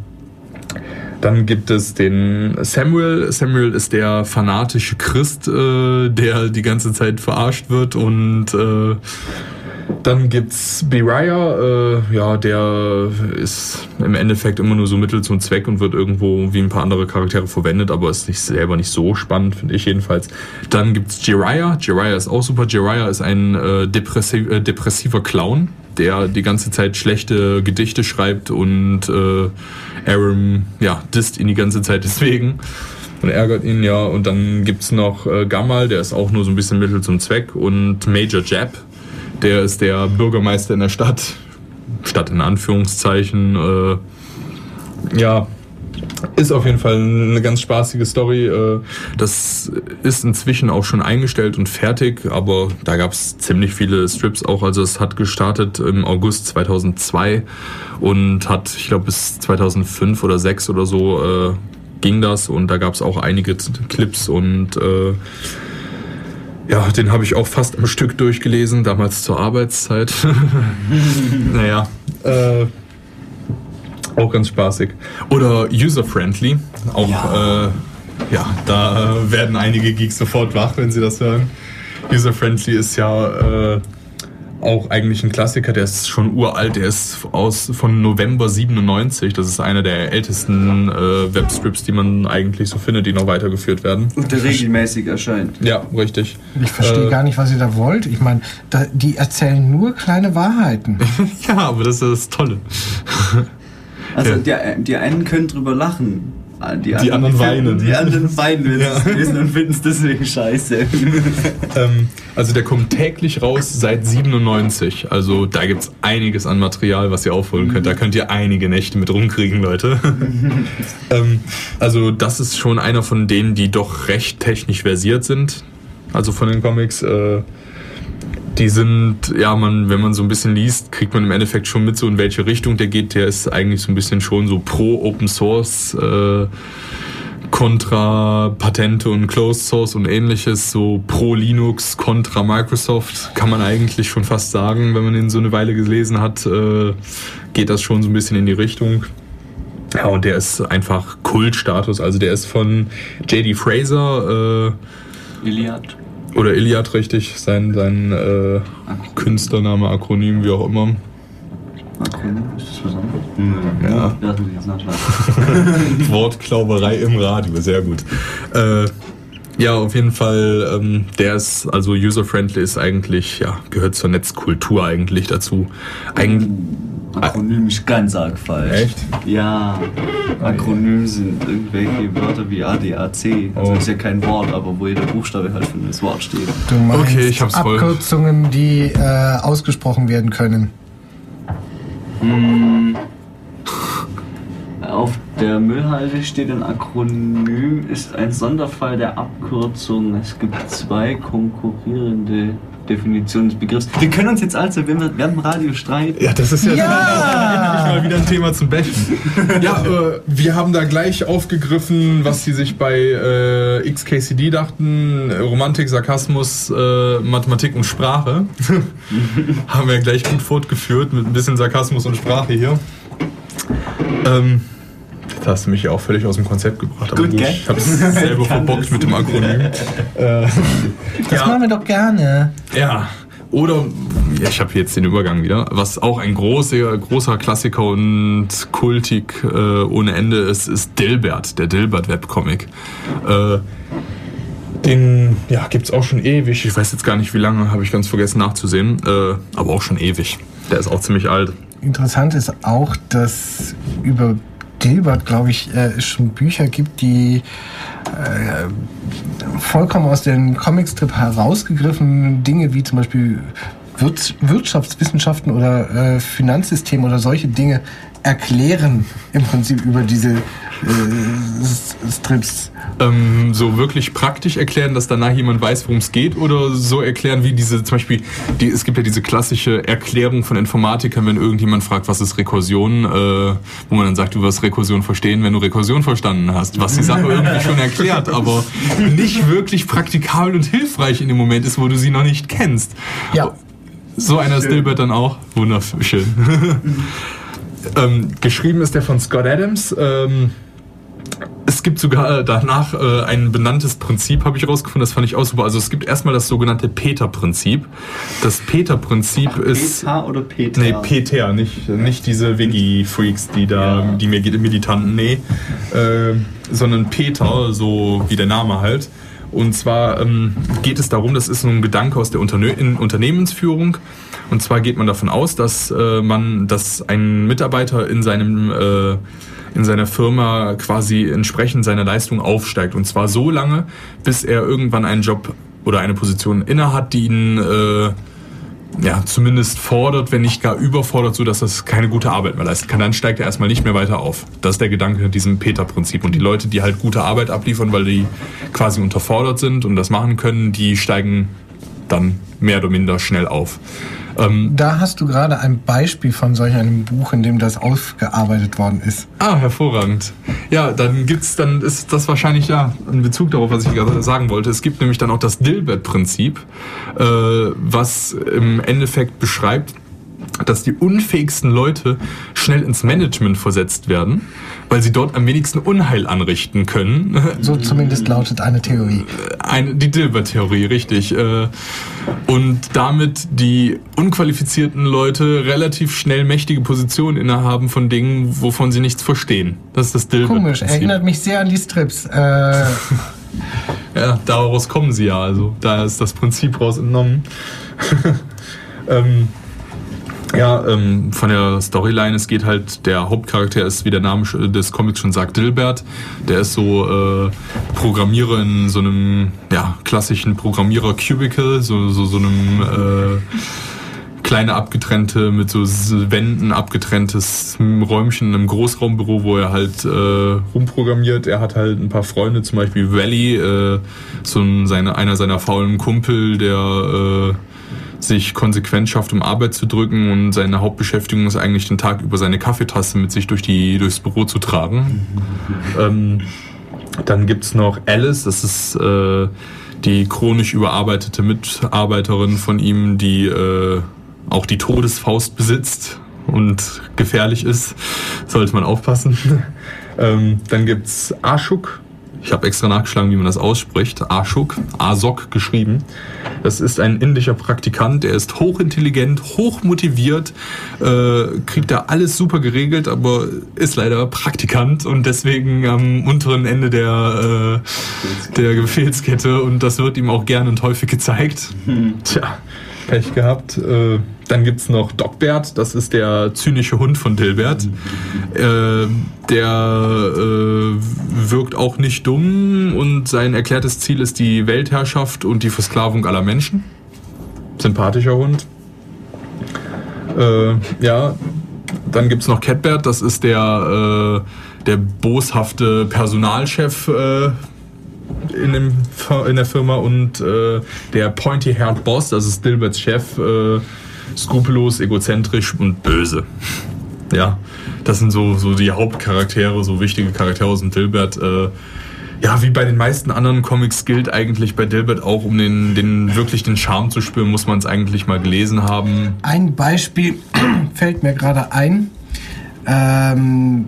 dann gibt es den Samuel. Samuel ist der fanatische Christ, äh, der die ganze Zeit verarscht wird und äh, dann gibt's Beriah, äh, ja, der ist im Endeffekt immer nur so Mittel zum Zweck und wird irgendwo wie ein paar andere Charaktere verwendet, aber ist nicht selber nicht so spannend, finde ich jedenfalls. Dann gibt's Jiraiya. Jiraiya ist auch super. Jiraiya ist ein äh, depressiv, äh, depressiver Clown, der die ganze Zeit schlechte Gedichte schreibt und äh, Aram, ja, disst ihn die ganze Zeit deswegen und ärgert ihn ja. Und dann gibt's noch äh, Gamal, der ist auch nur so ein bisschen Mittel zum Zweck und Major Jab, der ist der Bürgermeister in der Stadt. Stadt in Anführungszeichen. Äh, ja, ist auf jeden Fall eine ganz spaßige Story. Äh, Das ist inzwischen auch schon eingestellt und fertig, aber da gab es ziemlich viele Strips auch. Also es hat gestartet im August 2002 und hat, ich glaube, bis 2005 oder 2006 oder so äh, ging das und da gab es auch einige Clips und äh, ja, den habe ich auch fast am Stück durchgelesen, damals zur Arbeitszeit. naja, äh, auch ganz spaßig. Oder user-friendly. Auch, ja. Äh, ja, da werden einige Geeks sofort wach, wenn sie das hören. User-friendly ist ja äh, auch eigentlich ein Klassiker, der ist schon uralt, der ist aus von November 97. Das ist einer der ältesten äh, Webstrips, die man eigentlich so findet, die noch weitergeführt werden. Und der regelmäßig erscheint. Ja, richtig. Ich verstehe Äh, gar nicht, was ihr da wollt. Ich meine, die erzählen nur kleine Wahrheiten. Ja, aber das ist das Tolle. Also Ja. die, die einen können drüber lachen, die, Die anderen weinen. Die anderen weinen, wenn Ja. sie es lesen und finden es deswegen scheiße. Ähm, also der kommt täglich raus seit 97. Also da gibt's einiges an Material, was ihr aufholen könnt. Da könnt ihr einige Nächte mit rumkriegen, Leute. ähm, also das ist schon einer von denen, die doch recht technisch versiert sind. Also von den Comics. Äh, die sind, ja, man, wenn man so ein bisschen liest, kriegt man im Endeffekt schon mit, so in welche Richtung der geht. Der ist eigentlich so ein bisschen schon so pro Open Source, äh, kontra Patente und Closed Source und ähnliches, so pro Linux, kontra Microsoft, kann man eigentlich schon fast sagen, wenn man ihn so eine Weile gelesen hat, äh, geht das schon so ein bisschen in die Richtung. Ja, und der ist einfach Kultstatus, also der ist von J.D. Fraser, äh, Iliad. Oder Iliad richtig, sein, sein äh, Künstlername, Akronym, wie auch immer. Akronym, ist das anderes? Hm, Ja. Nachschlagen. Wortklauberei im Radio, sehr gut. Äh, ja, auf jeden Fall, ähm, der ist, also user-friendly ist eigentlich, ja, gehört zur Netzkultur eigentlich dazu. Eigentlich, Akronym ist ganz arg falsch. Echt? Ja. Akronym sind irgendwelche Wörter wie ADAC. Also Oh. ist ja kein Wort, aber wo jeder Buchstabe halt für das Wort steht. Du meinst Okay, ich hab's voll. Abkürzungen, die äh, ausgesprochen werden können. Hm. Auf der Müllhalde steht ein Akronym, ist ein Sonderfall der Abkürzung. Es gibt zwei konkurrierende Definitionen des Begriffs. Wir können uns jetzt also, wenn wir während dem Radio streiten. ja, das ist ja, Ja! endlich mal wieder ein Thema zum Bashen. Ja, äh, wir haben da gleich aufgegriffen, was sie sich bei äh, XKCD dachten. Romantik, Sarkasmus, äh, Mathematik und Sprache. haben wir gleich gut fortgeführt mit ein bisschen Sarkasmus und Sprache hier. Ähm, jetzt hast du mich ja auch völlig aus dem Konzept gebracht. Aber Gut, gell? Ich hab's selber Kann verbockt mit dem Akronym. äh, Das ja. machen wir doch gerne. Ja. Oder, ja, ich habe jetzt den Übergang wieder, was auch ein großer, großer Klassiker und kultig äh, ohne Ende ist, ist Dilbert, der Dilbert-Webcomic. Äh, den ja, gibt's auch schon ewig. Ich weiß jetzt gar nicht, wie lange, habe ich ganz vergessen nachzusehen. Äh, aber auch schon ewig. Der ist auch ziemlich alt. Interessant ist auch, dass über Dilbert, glaube ich, äh, schon Bücher gibt, die äh, vollkommen aus dem Comicstrip herausgegriffen Dinge wie zum Beispiel Wirts Wirtschaftswissenschaften oder äh, Finanzsystem oder solche Dinge erklären im Prinzip über diese äh, Strips. Ähm, so wirklich praktisch erklären, dass danach jemand weiß, worum es geht, oder so erklären, wie diese, zum Beispiel, die, es gibt ja diese klassische Erklärung von Informatikern, wenn irgendjemand fragt, was ist Rekursion, äh, wo man dann sagt, du wirst Rekursion verstehen, wenn du Rekursion verstanden hast, was die Sache irgendwie schon erklärt, aber nicht wirklich praktikabel und hilfreich in dem Moment ist, wo du sie noch nicht kennst. Ja. So einer ist Dilbert dann auch. Wunderschön. ähm, geschrieben ist der von Scott Adams. Ähm, es gibt sogar danach äh, ein benanntes Prinzip, habe ich rausgefunden, das fand ich auch super. Also es gibt erstmal das sogenannte Peter-Prinzip. Das Peter-Prinzip ist... Peter oder Peter? Nee, Peter, nicht, nicht diese Wiggy-Freaks, die da, Ja. die mir geht, Militanten, nee. Äh, sondern Peter, so wie der Name halt. Und zwar ähm, geht es darum, das ist so ein Gedanke aus der Unterne Unternehmensführung. Und zwar geht man davon aus, dass äh, man, dass ein Mitarbeiter in seinem äh, in seiner Firma quasi entsprechend seiner Leistung aufsteigt. Und zwar so lange, bis er irgendwann einen Job oder eine Position innehat, die ihn äh, ja, zumindest fordert, wenn nicht gar überfordert, so dass das keine gute Arbeit mehr leisten kann. Dann steigt er erstmal nicht mehr weiter auf. Das ist der Gedanke diesem Peter-Prinzip. Und die Leute, die halt gute Arbeit abliefern, weil die quasi unterfordert sind und das machen können, die steigen dann mehr oder minder schnell auf. Ähm, Da hast du gerade ein Beispiel von solch einem Buch, in dem das aufgearbeitet worden ist. ah, hervorragend. Ja, dann gibt's, dann ist das wahrscheinlich ja ein Bezug darauf, was ich gerade sagen wollte. Es gibt nämlich dann auch das Dilbert-Prinzip, äh, was im Endeffekt beschreibt, dass die unfähigsten Leute schnell ins Management versetzt werden, weil sie dort am wenigsten Unheil anrichten können. So zumindest lautet eine Theorie. Eine, die Dilbert-Theorie, richtig. Äh, Und damit die unqualifizierten Leute relativ schnell mächtige Positionen innehaben von Dingen, wovon sie nichts verstehen. Das ist das Dilbert-Prinzip. Komisch, erinnert mich sehr an die Strips. Äh, Ja, daraus kommen sie ja. Also da ist das Prinzip raus entnommen. ähm, Ja, ähm, von der Storyline, es geht halt, der Hauptcharakter ist, wie der Name des Comics schon sagt, Dilbert. Der ist so äh, Programmierer in so einem ja, klassischen Programmierer-Cubicle, so, so, so einem äh, kleine abgetrennte, mit so Wänden abgetrenntes Räumchen in einem Großraumbüro, wo er halt äh, rumprogrammiert. Er hat halt ein paar Freunde, zum Beispiel Valley, äh, so ein, seine, einer seiner faulen Kumpel, der... Äh, sich konsequent schafft, um Arbeit zu drücken und seine Hauptbeschäftigung ist eigentlich den Tag über seine Kaffeetasse mit sich durch die, durchs Büro zu tragen. ähm, dann gibt's noch Alice, das ist äh, die chronisch überarbeitete Mitarbeiterin von ihm, die äh, auch die Todesfaust besitzt und gefährlich ist. Sollte man aufpassen. ähm, dann gibt's Ashuk, ich habe extra nachgeschlagen, wie man das ausspricht. Ashok, Asok geschrieben. Das ist ein indischer Praktikant, der ist hochintelligent, hochmotiviert, äh, kriegt da alles super geregelt, aber ist leider Praktikant und deswegen am unteren Ende der, äh, der Befehlskette und das wird ihm auch gerne und häufig gezeigt. Hm. Tja, Pech gehabt. Äh, dann gibt es noch Dogbert, das ist der zynische Hund von Dilbert. Äh, der äh, wirkt auch nicht dumm und sein erklärtes Ziel ist die Weltherrschaft und die Versklavung aller Menschen. Sympathischer Hund. Äh, ja, dann gibt es noch Catbert, das ist der, der boshafte Personalchef äh, in, dem, in der Firma und äh, der Pointy-Haired Boss, das ist Dilberts Chef, äh, skrupellos, egozentrisch und böse. Ja, das sind so, so die Hauptcharaktere, so wichtige Charaktere aus dem Dilbert. Äh, ja, wie bei den meisten anderen Comics gilt eigentlich bei Dilbert auch, um den, den wirklich den Charme zu spüren, muss man es eigentlich mal gelesen haben. Ein Beispiel fällt mir gerade ein. Ähm,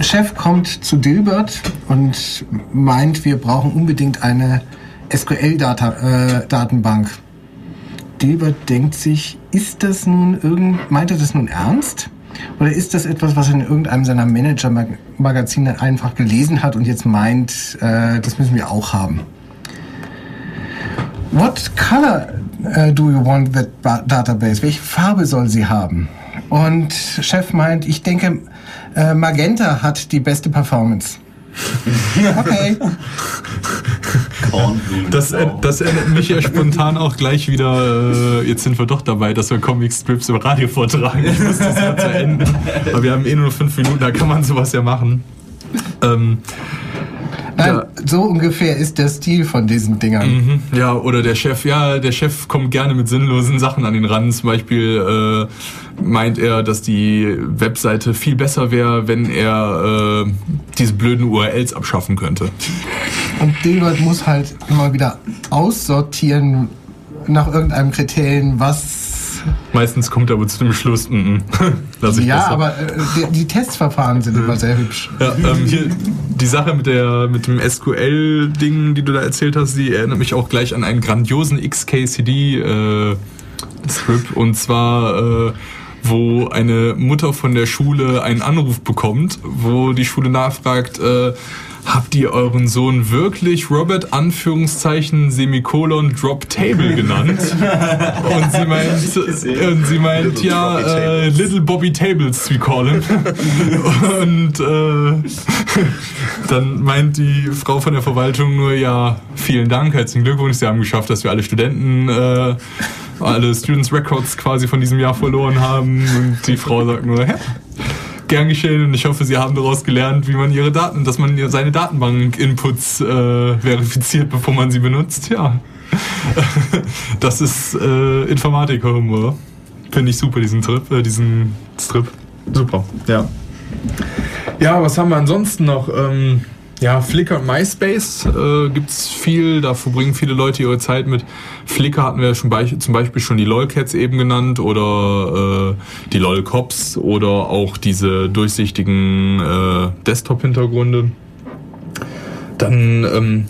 Chef kommt zu Dilbert und meint, wir brauchen unbedingt eine SQL-Datenbank. Äh, Dilbert denkt sich, ist das nun irgend, meint er das nun ernst? Oder ist das etwas, was er in irgendeinem seiner Manager-Magazine einfach gelesen hat und jetzt meint, äh, das müssen wir auch haben? What color uh, do you want that database? Welche Farbe soll sie haben? Und Chef meint, ich denke, äh, Magenta hat die beste Performance. Okay. Das, das erinnert mich ja spontan auch gleich wieder, äh, jetzt sind wir doch dabei, dass wir Comic-Strips im Radio vortragen. Ich muss das ja zu Ende. Aber wir haben eh nur fünf Minuten, da kann man sowas ja machen. Ähm, Nein, so ungefähr ist der Stil von diesen Dingern. Mhm, ja, oder der Chef, ja, der Chef kommt gerne mit sinnlosen Sachen an den Rand. Zum Beispiel äh, meint er, dass die Webseite viel besser wäre, wenn er äh, diese blöden URLs abschaffen könnte. Und Dilbert muss halt immer wieder aussortieren nach irgendeinem Kriterien, was Meistens kommt er aber zu dem Schluss, mm -mm. Lass ich ja, besser. aber äh, die, die, Testverfahren sind immer sehr hübsch. Ja, ähm, hier, die Sache mit, der, mit dem SQL-Ding, die du da erzählt hast, die erinnert mich auch gleich an einen grandiosen XKCD-Strip. Äh, und zwar... Äh, wo eine Mutter von der Schule einen Anruf bekommt, wo die Schule nachfragt, äh, habt ihr euren Sohn wirklich Robert Anführungszeichen Semikolon Drop Table genannt? und sie meint, und sie meint ja, äh, Little Bobby Tables, we call him. und äh, dann meint die Frau von der Verwaltung nur, ja, vielen Dank, herzlichen Glückwunsch, Sie haben geschafft, dass wir alle Studenten äh, alle Students Records quasi von diesem Jahr verloren haben. Und die Frau sagt nur, hä? Gern geschehen und ich hoffe, Sie haben daraus gelernt, wie man Ihre Daten, dass man seine Datenbank-Inputs äh, verifiziert, bevor man sie benutzt. Ja. das ist äh, Informatiker-Humor. Finde ich super, diesen Trip, äh, diesen Strip. Super, ja. Ja, was haben wir ansonsten noch? Ähm, ja, Flickr und MySpace äh, gibt es viel, da verbringen viele Leute ihre Zeit mit. Flickr hatten wir schon be zum Beispiel schon die LOLCats eben genannt oder äh, die LOLCops oder auch diese durchsichtigen äh, Desktop-Hintergründe. Dann, ähm,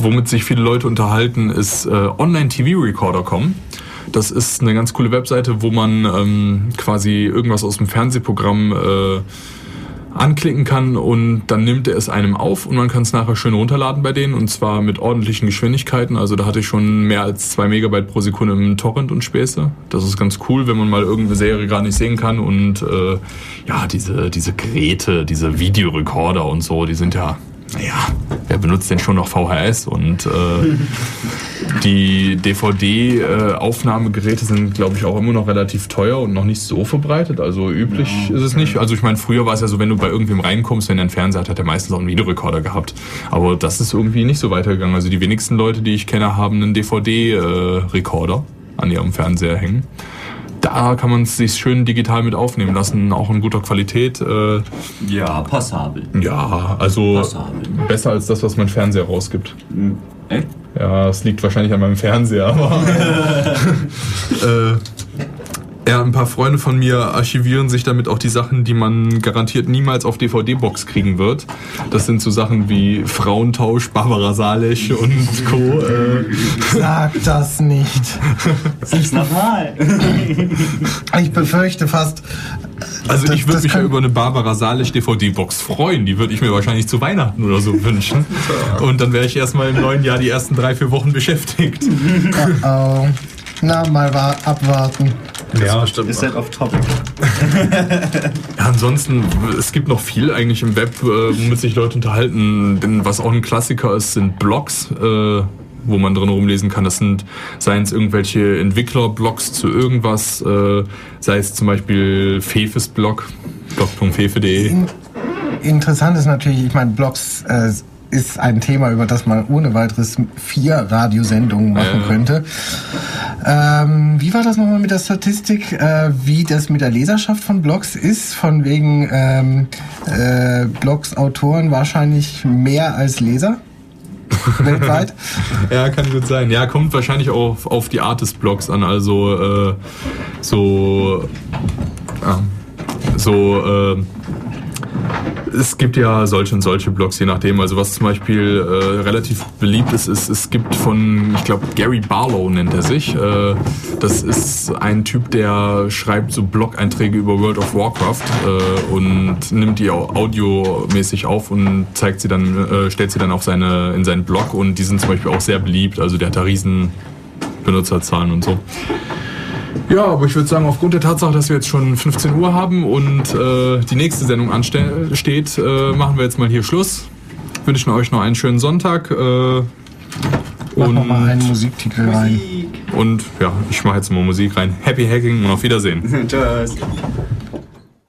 womit sich viele Leute unterhalten, ist äh, Online-TV-Recorder.com. Das ist eine ganz coole Webseite, wo man ähm, quasi irgendwas aus dem Fernsehprogramm äh, anklicken kann und dann nimmt er es einem auf und man kann es nachher schön runterladen bei denen und zwar mit ordentlichen Geschwindigkeiten. Also da hatte ich schon mehr als zwei Megabyte pro Sekunde im Torrent und Späße. Das ist ganz cool, wenn man mal irgendeine Serie gerade nicht sehen kann und äh, ja, diese, diese Geräte, diese Videorekorder und so, die sind ja naja, wer benutzt denn schon noch VHS? Und äh, die DVD-Aufnahmegeräte sind, glaube ich, auch immer noch relativ teuer und noch nicht so verbreitet. Also üblich ja, ist es nicht. Also ich meine, früher war es ja so, wenn du bei irgendwem reinkommst, wenn er einen Fernseher hat, hat er meistens auch einen Videorekorder gehabt. Aber das ist irgendwie nicht so weitergegangen. Also die wenigsten Leute, die ich kenne, haben einen DVD-Rekorder an ihrem Fernseher hängen da kann man es sich schön digital mit aufnehmen lassen, auch in guter Qualität. Äh, ja, passabel. Ja, also passabel. besser als das, was mein Fernseher rausgibt. Hm. Echt? Ja, es liegt wahrscheinlich an meinem Fernseher, aber. äh, ja, ein paar Freunde von mir archivieren sich damit auch die Sachen, die man garantiert niemals auf DVD-Box kriegen wird. Das sind so Sachen wie Frauentausch, Barbara Salisch und Co. Äh. Sag das nicht. Sag's nochmal. Ich befürchte fast. Also ich würde mich ja über eine Barbara Salisch DVD-Box freuen. Die würde ich mir wahrscheinlich zu Weihnachten oder so wünschen. Und dann wäre ich erstmal im neuen Jahr die ersten drei, vier Wochen beschäftigt. Uh oh. Na, mal abwarten. Ja, bestimmt. Ist halt off topic. ja, ansonsten, es gibt noch viel eigentlich im Web, äh, womit sich Leute unterhalten. Denn was auch ein Klassiker ist, sind Blogs. Äh, wo man drin rumlesen kann. Das sind, seien es irgendwelche Entwickler-Blogs zu irgendwas, äh, sei es zum Beispiel Fefes Blog, blog.fefe.de. Interessant ist natürlich, ich meine, Blogs äh, ist ein Thema, über das man ohne weiteres vier Radiosendungen machen ja. könnte. Ähm, wie war das nochmal mit der Statistik, äh, wie das mit der Leserschaft von Blogs ist? Von wegen ähm, äh, Blogs, Autoren wahrscheinlich mehr als Leser? weltweit. ja, kann gut sein. Ja, kommt wahrscheinlich auch auf, auf die Art des Blogs an. Also äh, so, äh, so äh, es gibt ja solche und solche Blogs, je nachdem. Also was zum Beispiel äh, relativ beliebt ist, ist, es gibt von, ich glaube, Gary Barlow nennt er sich. Äh, das ist ein Typ, der schreibt so Blog-Einträge über World of Warcraft äh, und nimmt die auch audiomäßig auf und zeigt sie dann, äh, stellt sie dann auf seine, in seinen Blog und die sind zum Beispiel auch sehr beliebt. Also der hat da riesen Benutzerzahlen und so. Ja, aber ich würde sagen, aufgrund der Tatsache, dass wir jetzt schon 15 Uhr haben und äh, die nächste Sendung ansteht, äh, machen wir jetzt mal hier Schluss. Wünschen euch noch einen schönen Sonntag. Äh, Mach und mal einen Musiktitel rein. Und ja, ich mache jetzt mal Musik rein. Happy Hacking und auf Wiedersehen. Tschüss.